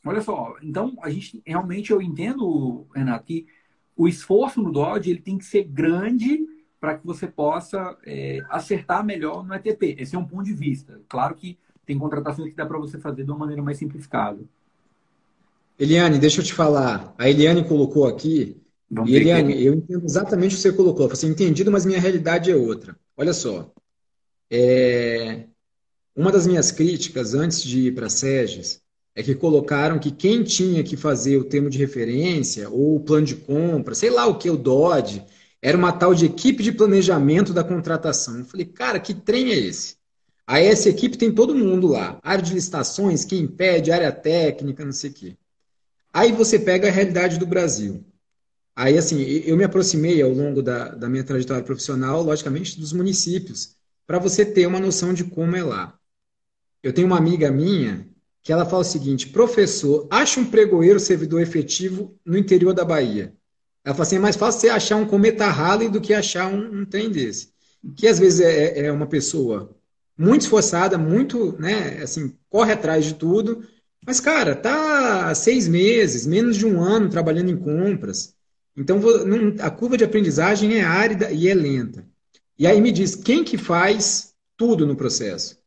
Olha só, então a gente realmente eu entendo, Renato, que o esforço no Dodge ele tem que ser grande para que você possa é, acertar melhor no ETP. Esse é um ponto de vista. Claro que tem contratações que dá para você fazer de uma maneira mais simplificada. Eliane, deixa eu te falar. A Eliane colocou aqui. Vamos e Eliane, que... eu entendo exatamente o que você colocou. Você entendido, mas minha realidade é outra. Olha só. É... Uma das minhas críticas antes de ir para a SEGES é que colocaram que quem tinha que fazer o termo de referência ou o plano de compra, sei lá o que, o DOD, era uma tal de equipe de planejamento da contratação. Eu falei, cara, que trem é esse? Aí essa equipe tem todo mundo lá. Área de licitações, quem impede, área técnica, não sei o quê. Aí você pega a realidade do Brasil. Aí, assim, eu me aproximei ao longo da, da minha trajetória profissional, logicamente, dos municípios, para você ter uma noção de como é lá. Eu tenho uma amiga minha que ela fala o seguinte: professor, acha um pregoeiro servidor efetivo no interior da Bahia. Ela fala assim: é mais fácil você achar um cometa Halley do que achar um, um trem desse. Que às vezes é, é uma pessoa muito esforçada, muito, né, assim, corre atrás de tudo, mas, cara, tá seis meses, menos de um ano trabalhando em compras. Então, a curva de aprendizagem é árida e é lenta. E aí me diz, quem que faz tudo no processo?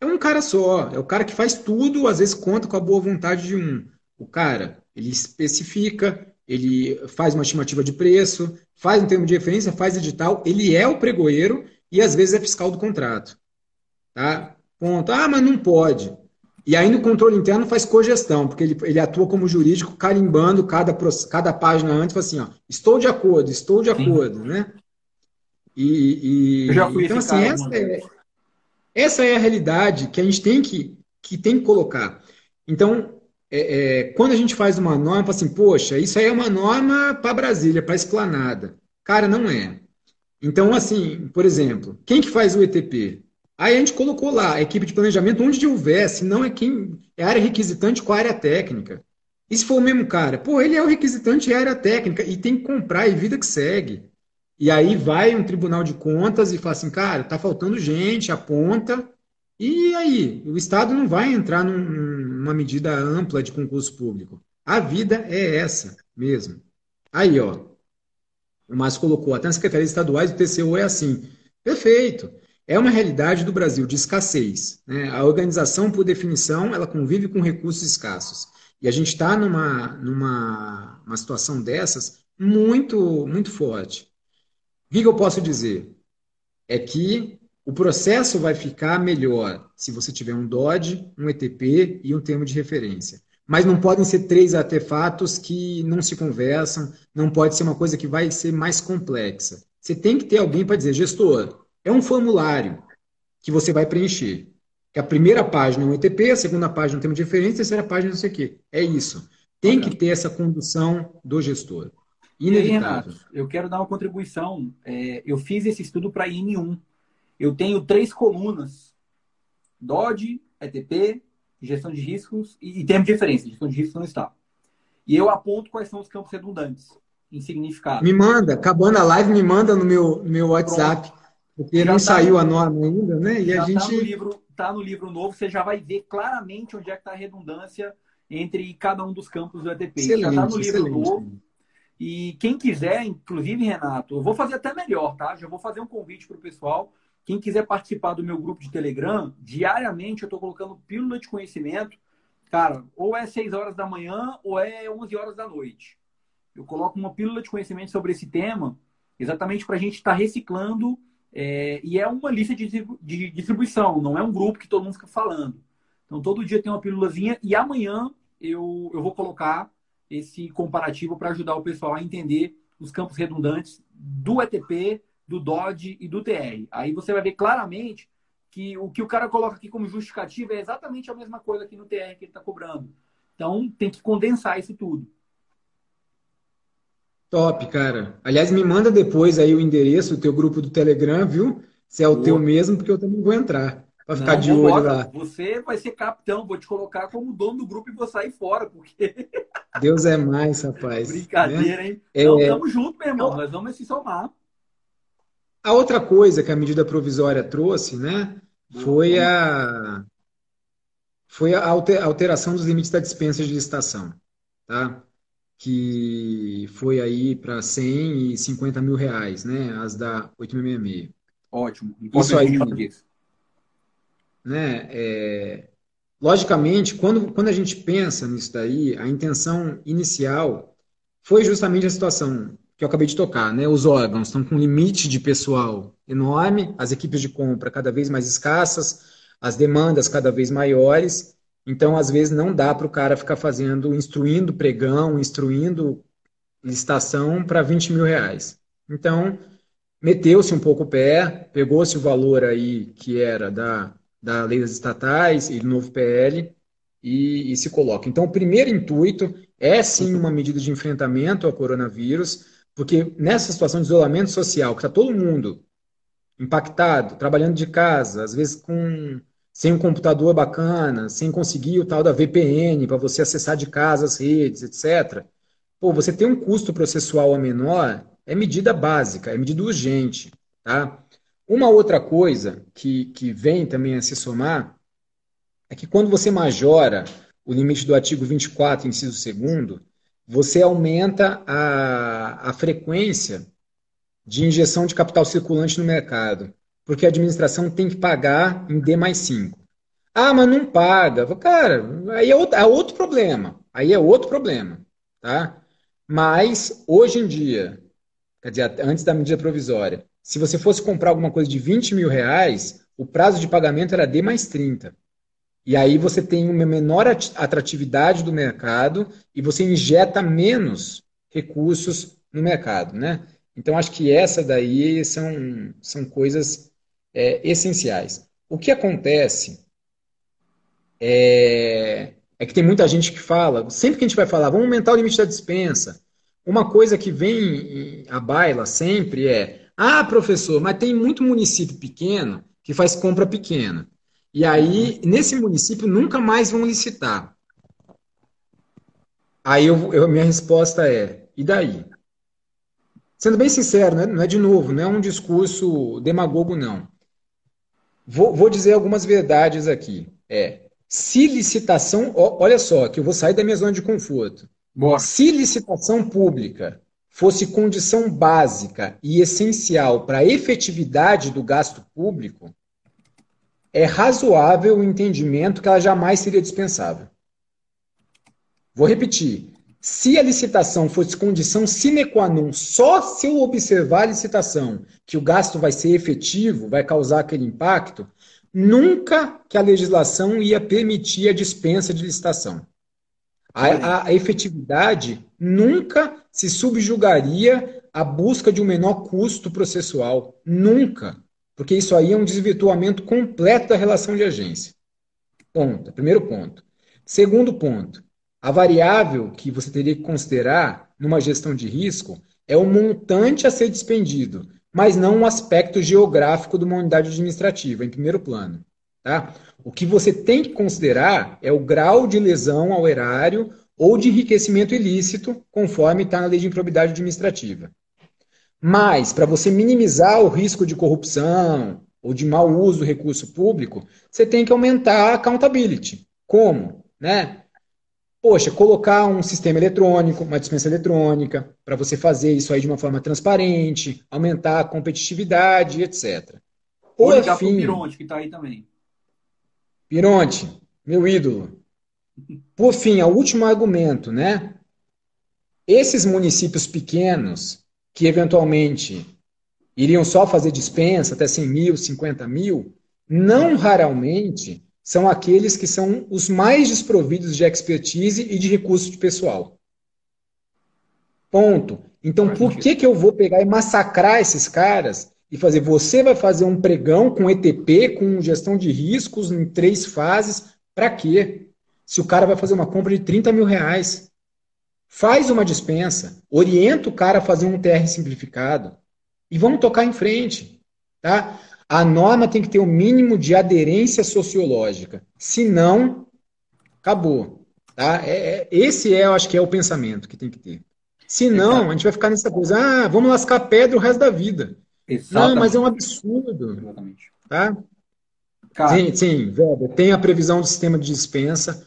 É um cara só, é o cara que faz tudo, às vezes conta com a boa vontade de um. O cara, ele especifica, ele faz uma estimativa de preço, faz um termo de referência, faz edital, ele é o pregoeiro e às vezes é fiscal do contrato. Tá? Ponto. Ah, mas não pode. E aí no controle interno faz cogestão, porque ele, ele atua como jurídico carimbando cada, cada página antes, fala assim, ó, estou de acordo, estou de acordo, Sim. né? E, e então assim, essa é, essa é a realidade que a gente tem que, que, tem que colocar. Então, é, é, quando a gente faz uma norma, assim, poxa, isso aí é uma norma para Brasília, para Esplanada. Cara, não é. Então, assim, por exemplo, quem que faz o ETP? Aí a gente colocou lá a equipe de planejamento onde houver, se não é quem é área requisitante com a área técnica. E se for o mesmo cara? Pô, ele é o requisitante e a área técnica e tem que comprar e vida que segue. E aí vai um tribunal de contas e fala assim, cara, tá faltando gente, aponta. E aí? O Estado não vai entrar num, numa medida ampla de concurso público. A vida é essa mesmo. Aí, ó. O Márcio colocou, até nas secretarias estaduais o TCU é assim. Perfeito. É uma realidade do Brasil de escassez. Né? A organização, por definição, ela convive com recursos escassos. E a gente está numa, numa uma situação dessas muito, muito forte. O que eu posso dizer? É que o processo vai ficar melhor se você tiver um DOD, um ETP e um termo de referência. Mas não podem ser três artefatos que não se conversam, não pode ser uma coisa que vai ser mais complexa. Você tem que ter alguém para dizer, gestor, é um formulário que você vai preencher. Que a primeira página é um ETP, a segunda página é um termo de referência, a terceira página não sei o quê. É isso. Tem que ter essa condução do gestor. Inevitável. Aí, Renato, eu quero dar uma contribuição. É, eu fiz esse estudo para IN1. Eu tenho três colunas: DOD, ETP, gestão de riscos e, e termo de referência. Gestão de riscos não está. E eu aponto quais são os campos redundantes em significado. Me manda, acabando a live, me manda no meu, no meu WhatsApp. Pronto. Porque já não tá saiu no... a norma ainda, né? E já a tá gente. Está no, livro, tá no livro novo, você já vai ver claramente onde é que está a redundância entre cada um dos campos do ETP. Excelente, já está no livro excelente. novo. E quem quiser, inclusive, Renato, eu vou fazer até melhor, tá? Já vou fazer um convite para o pessoal. Quem quiser participar do meu grupo de Telegram, diariamente eu estou colocando pílula de conhecimento. Cara, ou é 6 horas da manhã ou é 11 horas da noite. Eu coloco uma pílula de conhecimento sobre esse tema, exatamente para a gente estar tá reciclando é, e é uma lista de, de, distribuição, não é um grupo que todo mundo fica falando. Então, todo dia tem uma pílulazinha e amanhã eu, eu vou colocar esse comparativo para ajudar o pessoal a entender os campos redundantes do ETP, do DOD e do TR. Aí você vai ver claramente que o que o cara coloca aqui como justificativa é exatamente a mesma coisa aqui no TR que ele está cobrando. Então, tem que condensar isso tudo. Top, cara. Aliás, me manda depois aí o endereço, o teu grupo do Telegram, viu? Se é o Boa. teu mesmo, porque eu também vou entrar. Pra ficar Não, de olho lá. Você vai ser capitão, vou te colocar como dono do grupo e vou sair fora, porque. Deus é mais, rapaz. Brincadeira, né? hein? É... Então, tamo junto, meu irmão. Nós vamos se somar. A outra coisa que a medida provisória trouxe, né? Foi a. Foi a alteração dos limites da dispensa de licitação. Tá? Que foi aí para 100 e 50 mil reais, né? As da 8666. Ótimo. Isso aí, né? É, logicamente, quando, quando a gente pensa nisso daí, a intenção inicial foi justamente a situação que eu acabei de tocar, né? Os órgãos estão com um limite de pessoal enorme, as equipes de compra cada vez mais escassas, as demandas cada vez maiores, então, às vezes, não dá para o cara ficar fazendo, instruindo pregão, instruindo licitação para 20 mil reais. Então, meteu-se um pouco o pé, pegou-se o valor aí que era da, da lei das estatais e do novo PL e, e se coloca. Então, o primeiro intuito é sim uma medida de enfrentamento ao coronavírus, porque nessa situação de isolamento social, que está todo mundo impactado, trabalhando de casa, às vezes com sem um computador bacana, sem conseguir o tal da VPN para você acessar de casa as redes, etc. Pô, você tem um custo processual a menor, é medida básica, é medida urgente, tá? Uma outra coisa que, que vem também a se somar é que quando você majora o limite do artigo 24, inciso 2 você aumenta a, a frequência de injeção de capital circulante no mercado porque a administração tem que pagar em D mais 5. Ah, mas não paga. Cara, aí é outro, é outro problema. Aí é outro problema. Tá? Mas, hoje em dia, quer dizer, antes da medida provisória, se você fosse comprar alguma coisa de 20 mil reais, o prazo de pagamento era D mais 30. E aí você tem uma menor atratividade do mercado e você injeta menos recursos no mercado, né? Então, acho que essa daí são, são coisas é, essenciais. O que acontece é, é que tem muita gente que fala, sempre que a gente vai falar, vamos aumentar o limite da dispensa, uma coisa que vem à baila sempre é: ah, professor, mas tem muito município pequeno que faz compra pequena. E aí, nesse município, nunca mais vão licitar. Aí eu, eu, minha resposta é: e daí? Sendo bem sincero, não é de novo, não é um discurso demagogo, não. Vou, vou dizer algumas verdades aqui. É, se licitação, olha só, que eu vou sair da minha zona de conforto. Boa. Se licitação pública fosse condição básica e essencial para a efetividade do gasto público, é razoável o entendimento que ela jamais seria dispensável. Vou repetir. Se a licitação fosse condição sine qua non, só se eu observar a licitação que o gasto vai ser efetivo, vai causar aquele impacto, nunca que a legislação ia permitir a dispensa de licitação. A, a, a efetividade nunca se subjugaria à busca de um menor custo processual. Nunca. Porque isso aí é um desvirtuamento completo da relação de agência. Ponto. Primeiro ponto. Segundo ponto. A variável que você teria que considerar numa gestão de risco é o montante a ser despendido, mas não o aspecto geográfico de uma unidade administrativa, em primeiro plano. Tá? O que você tem que considerar é o grau de lesão ao erário ou de enriquecimento ilícito, conforme está na lei de improbidade administrativa. Mas, para você minimizar o risco de corrupção ou de mau uso do recurso público, você tem que aumentar a accountability. Como? Né? Poxa, colocar um sistema eletrônico, uma dispensa eletrônica, para você fazer isso aí de uma forma transparente, aumentar a competitividade, etc. Por Ou ligar fim, pro Pironte, que está aí também. Pironte, meu ídolo. Por fim, o último argumento, né? Esses municípios pequenos, que eventualmente iriam só fazer dispensa até 100 mil, 50 mil, não raramente são aqueles que são os mais desprovidos de expertise e de recursos de pessoal. Ponto. Então, por que, que eu vou pegar e massacrar esses caras e fazer? Você vai fazer um pregão com ETP, com gestão de riscos em três fases. Para quê? Se o cara vai fazer uma compra de 30 mil reais. Faz uma dispensa, orienta o cara a fazer um TR simplificado e vamos tocar em frente. Tá? A norma tem que ter o um mínimo de aderência sociológica. Se não, acabou. Tá? É, é, esse é, eu acho que é o pensamento que tem que ter. Se não, a gente vai ficar nessa coisa, ah, vamos lascar pedra o resto da vida. Exatamente. Não, mas é um absurdo. Exatamente. Tá? Cara. Sim, sim, Weber, tem a previsão do sistema de dispensa.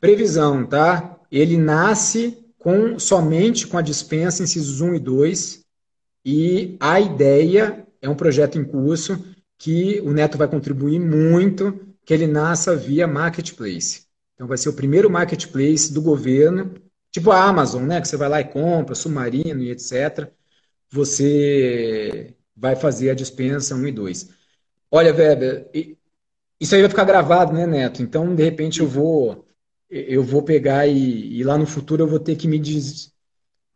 Previsão, tá? Ele nasce com somente com a dispensa incisos 1 e 2. E a ideia é um projeto em curso que o Neto vai contribuir muito, que ele nasça via marketplace. Então vai ser o primeiro marketplace do governo, tipo a Amazon, né, que você vai lá e compra, Submarino e etc. Você vai fazer a dispensa 1 e 2. Olha, Weber, isso aí vai ficar gravado, né, Neto? Então, de repente, eu vou eu vou pegar e, e lá no futuro eu vou ter que me des,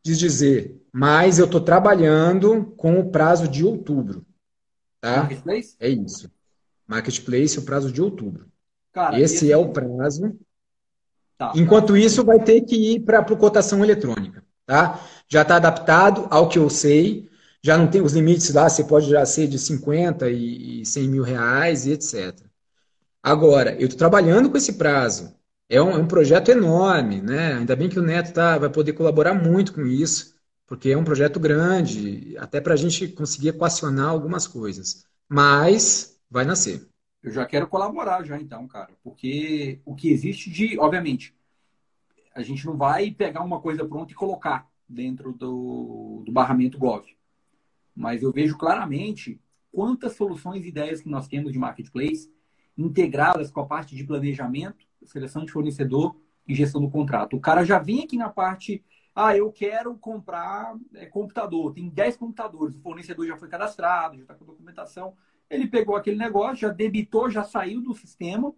desdizer. Mas eu estou trabalhando com o prazo de outubro. Tá? Marketplace? É isso. Marketplace, o prazo de outubro. Cara, esse, esse é o prazo. Tá, Enquanto tá. isso, vai ter que ir para a cotação eletrônica. Tá? Já está adaptado ao que eu sei. Já não tem os limites lá, você pode já ser de 50 e 100 mil reais e etc. Agora, eu estou trabalhando com esse prazo. É um, é um, projeto enorme, né? Ainda bem que o Neto tá, vai poder colaborar muito com isso porque é um projeto grande, até para a gente conseguir equacionar algumas coisas. Mas vai nascer. Eu já quero colaborar já então, cara, porque o que existe de, obviamente, a gente não vai pegar uma coisa pronta e colocar dentro do, do barramento Gov. Mas eu vejo claramente quantas soluções e ideias que nós temos de marketplace integradas com a parte de planejamento, seleção de fornecedor e gestão do contrato. O cara já vem aqui na parte ah, eu quero comprar é, computador. Tem 10 computadores. O fornecedor já foi cadastrado, já está com documentação. Ele pegou aquele negócio, já debitou, já saiu do sistema.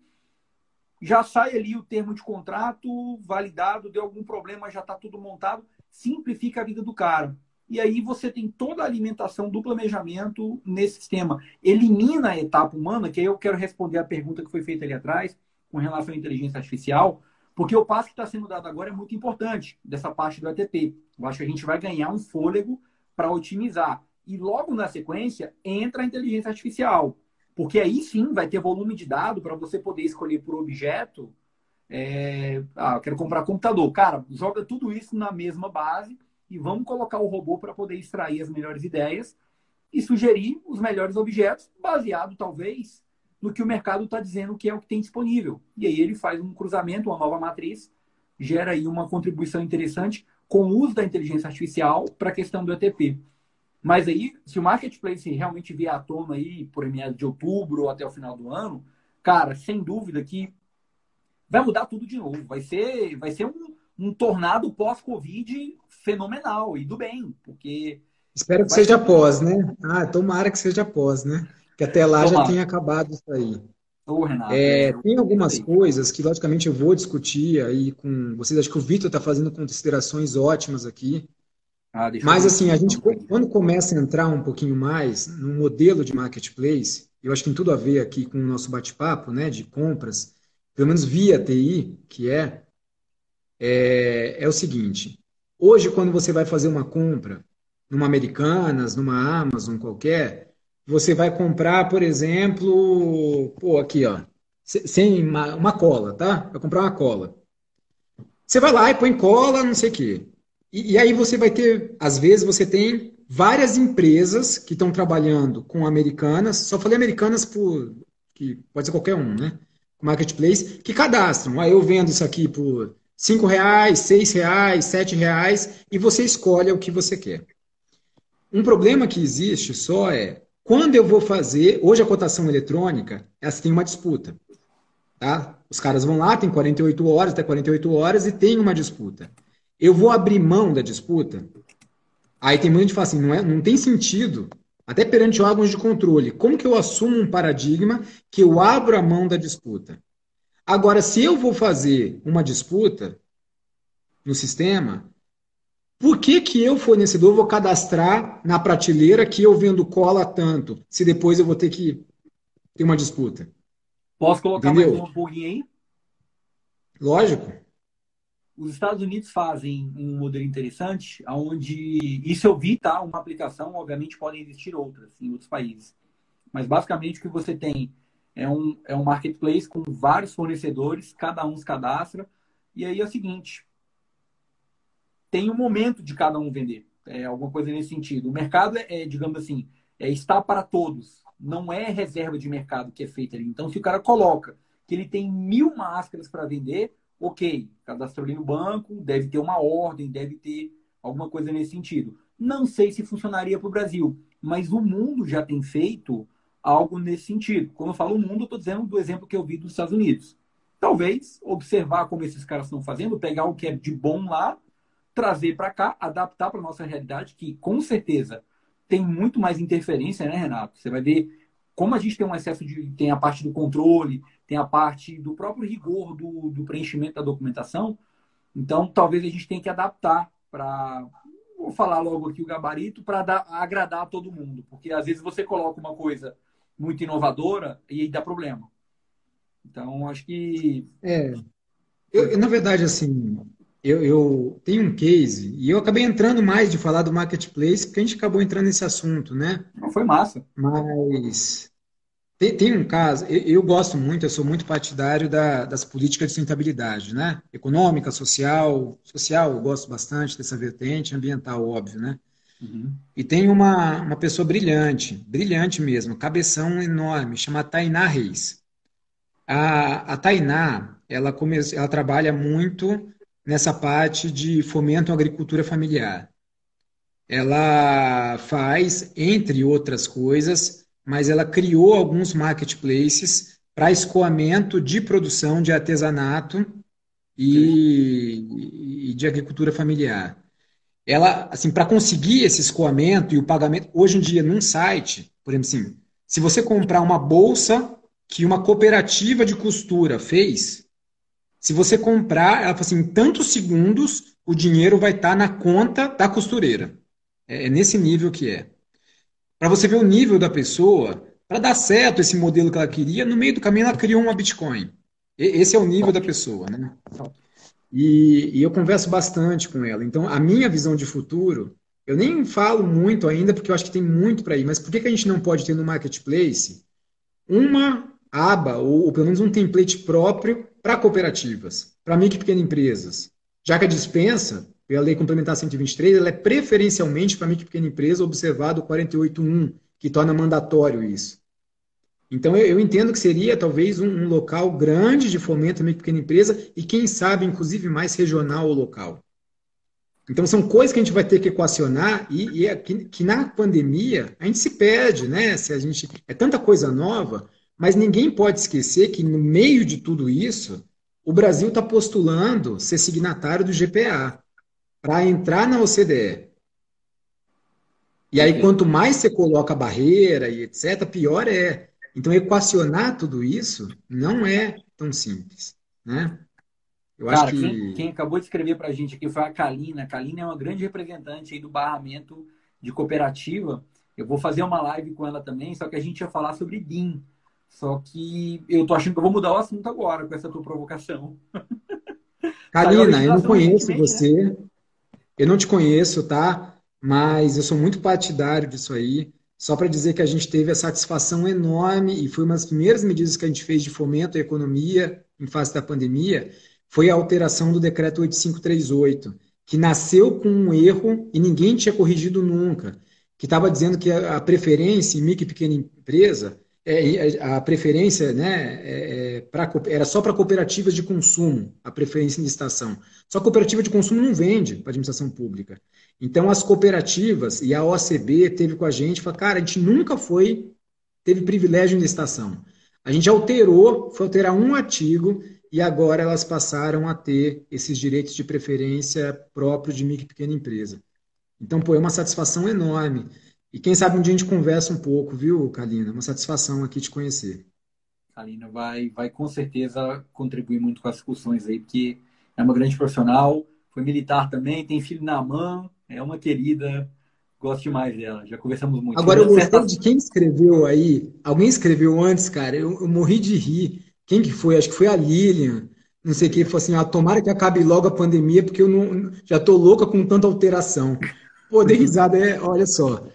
Já sai ali o termo de contrato validado, deu algum problema, já está tudo montado. Simplifica a vida do cara. E aí você tem toda a alimentação do planejamento nesse sistema. Elimina a etapa humana, que aí eu quero responder a pergunta que foi feita ali atrás, com relação à inteligência artificial. Porque o passo que está sendo dado agora é muito importante, dessa parte do ATP. Eu acho que a gente vai ganhar um fôlego para otimizar. E logo na sequência entra a inteligência artificial. Porque aí sim vai ter volume de dado para você poder escolher por objeto. É... Ah, quero comprar computador. Cara, joga tudo isso na mesma base e vamos colocar o robô para poder extrair as melhores ideias e sugerir os melhores objetos, baseado talvez no que o mercado está dizendo que é o que tem disponível. E aí ele faz um cruzamento, uma nova matriz, gera aí uma contribuição interessante com o uso da inteligência artificial para a questão do ETP. Mas aí, se o marketplace realmente vier à tona aí por meados de outubro ou até o final do ano, cara, sem dúvida que vai mudar tudo de novo. Vai ser, vai ser um, um tornado pós-Covid fenomenal e do bem, porque. Espero que seja ser... pós, né? Ah, tomara que seja pós, né? Que até lá já tenha acabado isso aí. Ô, Renato, é, tem algumas coisas que, logicamente, eu vou discutir aí com vocês. Acho que o Vitor está fazendo considerações ótimas aqui. Ah, Mas, assim, a gente, quando começa a entrar um pouquinho mais no modelo de marketplace, eu acho que tem tudo a ver aqui com o nosso bate-papo, né, de compras, pelo menos via TI, que é, é, é o seguinte. Hoje, quando você vai fazer uma compra numa Americanas, numa Amazon qualquer, você vai comprar, por exemplo, pô, aqui, ó, sem uma, uma, cola, tá? Vai comprar uma cola. Você vai lá e põe cola, não sei o quê. E, e aí você vai ter, às vezes você tem várias empresas que estão trabalhando com americanas, só falei americanas por que pode ser qualquer um, né? Marketplace, que cadastram. Aí eu vendo isso aqui por cinco reais, seis reais, sete reais, e você escolhe o que você quer. Um problema que existe só é quando eu vou fazer, hoje a cotação eletrônica, essa tem uma disputa. Tá? Os caras vão lá, tem 48 horas, até 48 horas, e tem uma disputa. Eu vou abrir mão da disputa? Aí tem muita gente que fala assim, não, é, não tem sentido, até perante órgãos de controle, como que eu assumo um paradigma que eu abro a mão da disputa? Agora, se eu vou fazer uma disputa no sistema, por que, que eu, fornecedor, vou cadastrar na prateleira que eu vendo cola tanto, se depois eu vou ter que ter uma disputa? Posso colocar Entendeu? mais um pouquinho aí? Lógico. Os Estados Unidos fazem um modelo interessante, onde isso eu vi, tá? Uma aplicação, obviamente podem existir outras em outros países. Mas basicamente o que você tem é um, é um marketplace com vários fornecedores, cada um se cadastra. E aí é o seguinte: tem um momento de cada um vender. É alguma coisa nesse sentido. O mercado é, é, digamos assim, é, está para todos. Não é reserva de mercado que é feita ali. Então, se o cara coloca que ele tem mil máscaras para vender, ok, cadastrou ali no banco, deve ter uma ordem, deve ter alguma coisa nesse sentido. Não sei se funcionaria para o Brasil, mas o mundo já tem feito algo nesse sentido. Quando eu falo mundo, eu estou dizendo do exemplo que eu vi dos Estados Unidos. Talvez observar como esses caras estão fazendo, pegar o que é de bom lá, trazer para cá, adaptar para nossa realidade, que com certeza tem muito mais interferência, né, Renato? Você vai ver como a gente tem um excesso de. tem a parte do controle, tem a parte do próprio rigor do, do preenchimento da documentação. Então, talvez a gente tenha que adaptar para. Vou falar logo aqui o gabarito para agradar a todo mundo. Porque às vezes você coloca uma coisa muito inovadora e aí dá problema. Então, acho que. É. Eu, na verdade, assim, eu, eu, tenho um case, e eu acabei entrando mais de falar do marketplace, porque a gente acabou entrando nesse assunto, né? Não foi massa. Mas tem, tem um caso, eu, eu, gosto muito, eu sou muito partidário da, das políticas de sustentabilidade, né? Econômica, social, social, eu gosto bastante dessa vertente, ambiental, óbvio, né? Uhum. E tem uma, uma pessoa brilhante, brilhante mesmo, cabeção enorme, chama Tainá Reis. A, a Tainá, ela, come, ela trabalha muito nessa parte de fomento à agricultura familiar. Ela faz, entre outras coisas, mas ela criou alguns marketplaces para escoamento de produção de artesanato e, e de agricultura familiar. Ela, assim, para conseguir esse escoamento e o pagamento, hoje em dia, num site, por exemplo, assim, se você comprar uma bolsa que uma cooperativa de costura fez, se você comprar, ela fala assim, em tantos segundos o dinheiro vai estar tá na conta da costureira. É, é nesse nível que é. Para você ver o nível da pessoa, para dar certo esse modelo que ela queria, no meio do caminho ela criou uma Bitcoin. Esse é o nível da pessoa, né? E, e, eu converso bastante com ela. Então, a minha visão de futuro, eu nem falo muito ainda, porque eu acho que tem muito para ir, mas por que, que a gente não pode ter no marketplace uma aba, ou, ou pelo menos um template próprio para cooperativas, para micro e pequenas empresas. Já que a dispensa, pela Lei Complementar 123, ela é preferencialmente para micro e pequena empresa, observado o 48.1, que torna mandatório isso. Então, eu, eu entendo que seria talvez um, um, local grande de fomento à micro e pequena empresa e, quem sabe, inclusive mais regional ou local. Então, são coisas que a gente vai ter que equacionar e, e é que, que, na pandemia a gente se perde, né? Se a gente é tanta coisa nova, mas ninguém pode esquecer que, no meio de tudo isso, o Brasil está postulando ser signatário do GPA para entrar na OCDE. E aí, quanto mais você coloca barreira e etc., pior é. Então, equacionar tudo isso não é tão simples. Né? Eu Cara, que... quem, quem, acabou de escrever para a gente aqui foi a Kalina. A Kalina é uma grande representante aí do barramento de cooperativa. Eu vou fazer uma live com ela também, só que a gente ia falar sobre DIN. Só que eu tô achando que eu vou mudar o assunto agora com essa tua provocação. Karina, eu não conheço você. Eu não te conheço, tá? Mas eu sou muito partidário disso aí. Só para dizer que a gente teve a satisfação enorme e foi uma das primeiras medidas que a gente fez de fomento à economia em face da pandemia, foi a alteração do decreto 8538, que nasceu com um erro e ninguém tinha corrigido nunca, que estava dizendo que a preferência em micro e pequena empresa é, a preferência né, é, é pra, era só para cooperativas de consumo, a preferência em licitação. Só cooperativa de consumo não vende para administração pública. Então, as cooperativas e a OCB teve com a gente, falou, cara, a gente nunca foi, teve privilégio em licitação. A gente alterou, foi alterar um artigo e agora elas passaram a ter esses direitos de preferência próprios de micro e pequena empresa. Então, pô, é uma satisfação enorme. E quem sabe um dia a gente conversa um pouco, viu, Kalina? Uma satisfação aqui te conhecer. Kalina vai, vai com certeza contribuir muito com as discussões aí, porque é uma grande profissional, foi militar também, tem filho na mão, é uma querida, gosto demais dela, já conversamos muito. Agora, eu gostei de quem escreveu aí, alguém escreveu antes, cara, eu, eu, morri de rir. Quem que foi? Acho que foi a Lilian, não sei o que, falou assim, ah, tomara que acabe logo a pandemia, porque eu não, já tô louca com tanta alteração. Pô, dei risada, é, olha só.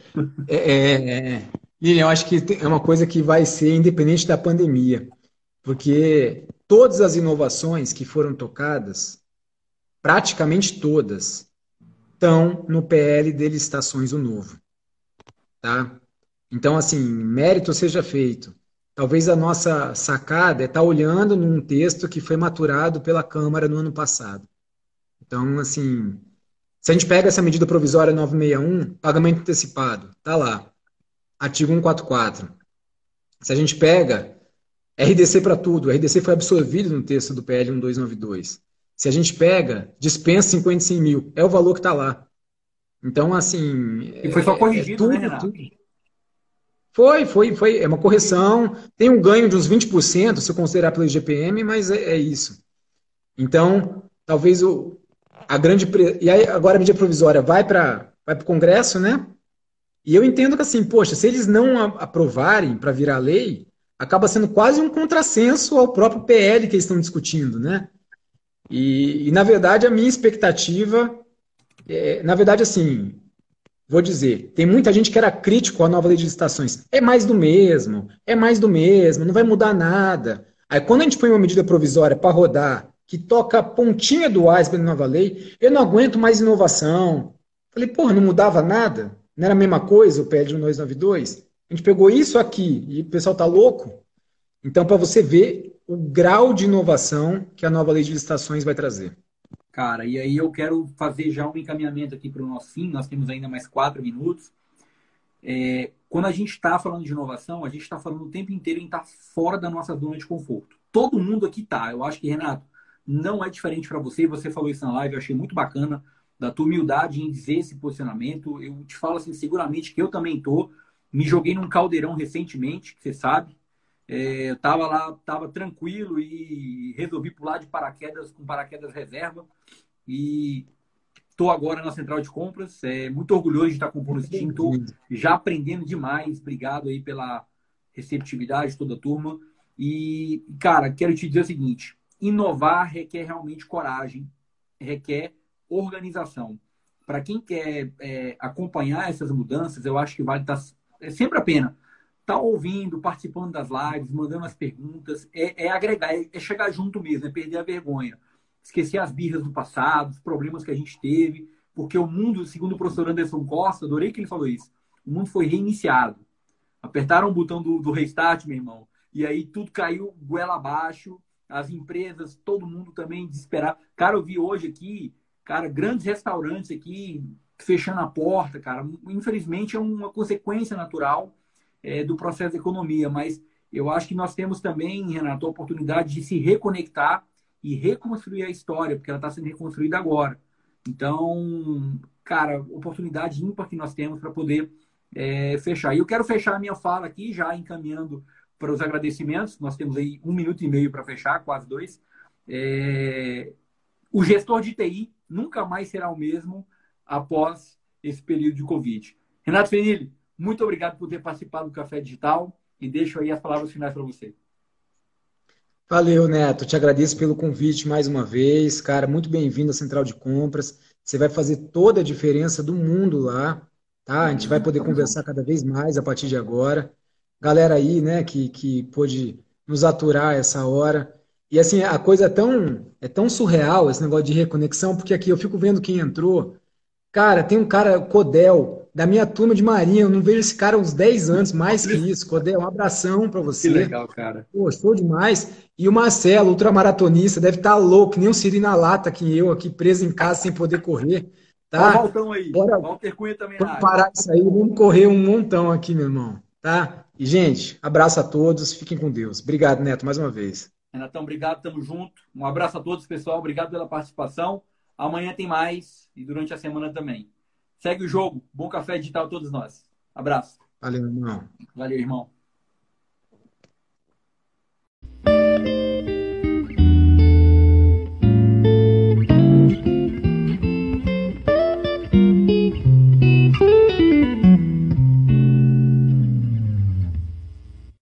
É, é, é, Lilian, eu acho que é uma coisa que vai ser independente da pandemia, porque todas as inovações que foram tocadas, praticamente todas, estão no PL de licitações o novo. Tá? Então, assim, mérito seja feito talvez a nossa sacada é estar tá olhando num texto que foi maturado pela Câmara no ano passado. Então, assim, se a gente pega essa medida provisória 961, pagamento antecipado, tá lá. Artigo 144. Se a gente pega RDC para tudo, RDC foi absorvido no texto do PL 1292. Se a gente pega, dispensa 55 mil, é o valor que está lá. Então, assim. E foi só é, corrigido, é tudo, né, Renato? Tudo. Foi, foi, foi. É uma correção. Tem um ganho de uns 20%, se eu considerar pelo IGPM, mas é, é isso. Então, talvez o, a grande. E aí, agora a medida provisória vai para vai o Congresso, né? E eu entendo que, assim, poxa, se eles não aprovarem para virar lei, acaba sendo quase um contrassenso ao próprio PL que eles estão discutindo, né? E, e na verdade, a minha expectativa, é, na verdade, assim, vou dizer, tem muita gente que era crítico à nova lei de licitações. É mais do mesmo, é mais do mesmo, não vai mudar nada. Aí quando a gente põe uma medida provisória para rodar, que toca a pontinha do iceberg nova lei, eu não aguento mais inovação. Falei, porra, não mudava nada? Não era a mesma coisa o PL de 1292? A gente pegou isso aqui e o pessoal tá louco. Então, para você ver o grau de inovação que a nova lei de licitações vai trazer. Cara, e aí eu quero fazer já um encaminhamento aqui para o nosso fim. Nós temos ainda mais quatro minutos. É, quando a gente está falando de inovação, a gente está falando o tempo inteiro em estar tá fora da nossa zona de conforto. Todo mundo aqui tá. Eu acho que, Renato, não é diferente para você. Você falou isso na live, eu achei muito bacana da tua humildade em dizer esse posicionamento. Eu te falo assim, seguramente que eu também estou. Me joguei num caldeirão recentemente, que você sabe. É, eu estava lá, estava tranquilo e resolvi pular de paraquedas com paraquedas reserva. E estou agora na central de compras. É, muito orgulhoso de estar compondo esse time. Estou já aprendendo demais. Obrigado aí pela receptividade de toda a turma. E, cara, quero te dizer o seguinte: inovar requer realmente coragem, requer organização. Para quem quer é, acompanhar essas mudanças, eu acho que vale estar é sempre a pena estar tá ouvindo, participando das lives, mandando as perguntas, é, é agregar, é, é, chegar junto mesmo, é perder a vergonha. Esquecer as birras do passado, os problemas que a gente teve, porque o mundo, segundo o professor Anderson Costa, adorei que ele falou isso, o mundo foi reiniciado. Apertaram o botão do, do restart, meu irmão, e aí tudo caiu goela abaixo, as empresas, todo mundo também desesperado. Cara, eu vi hoje aqui, cara, grandes restaurantes aqui fechando a porta, cara. Infelizmente é uma consequência natural é, do processo da economia, mas eu acho que nós temos também, Renato, a oportunidade de se reconectar e reconstruir a história, porque ela está sendo reconstruída agora. Então, cara, oportunidade ímpar que nós temos para poder é, fechar. E eu quero fechar a minha fala aqui, já encaminhando para os agradecimentos. Nós temos aí um minuto e meio para fechar, quase dois. É... O gestor de TI nunca mais será o mesmo após esse período de Covid. Renato Fenili, muito obrigado por ter participado do Café Digital e deixo aí as palavras finais para você. Valeu, Neto. Te agradeço pelo convite mais uma vez. Cara, muito bem-vindo à Central de Compras. Você vai fazer toda a diferença do mundo lá, tá? A gente vai poder conversar cada vez mais a partir de agora. Galera aí, né, que, que pôde nos aturar essa hora. E assim, a coisa é tão, é tão surreal esse negócio de reconexão, porque aqui eu fico vendo quem entrou, Cara, tem um cara, Codel, da minha turma de Marinha. Eu não vejo esse cara há uns 10 anos, mais que isso. Codel, um abração para você. Que legal, cara. Pô, show demais. E o Marcelo, ultramaratonista, deve estar tá louco, nem um Siri na lata que eu aqui preso em casa sem poder correr. Tá? Ó, Valtão aí. Bora, Walter Cunha também vamos parar isso aí, vamos correr um montão aqui, meu irmão. Tá? E, gente, abraço a todos, fiquem com Deus. Obrigado, Neto, mais uma vez. Renatão, obrigado, tamo junto. Um abraço a todos, pessoal. Obrigado pela participação. Amanhã tem mais e durante a semana também. Segue o jogo. Bom café digital a todos nós. Abraço. Valeu, irmão. Valeu, irmão.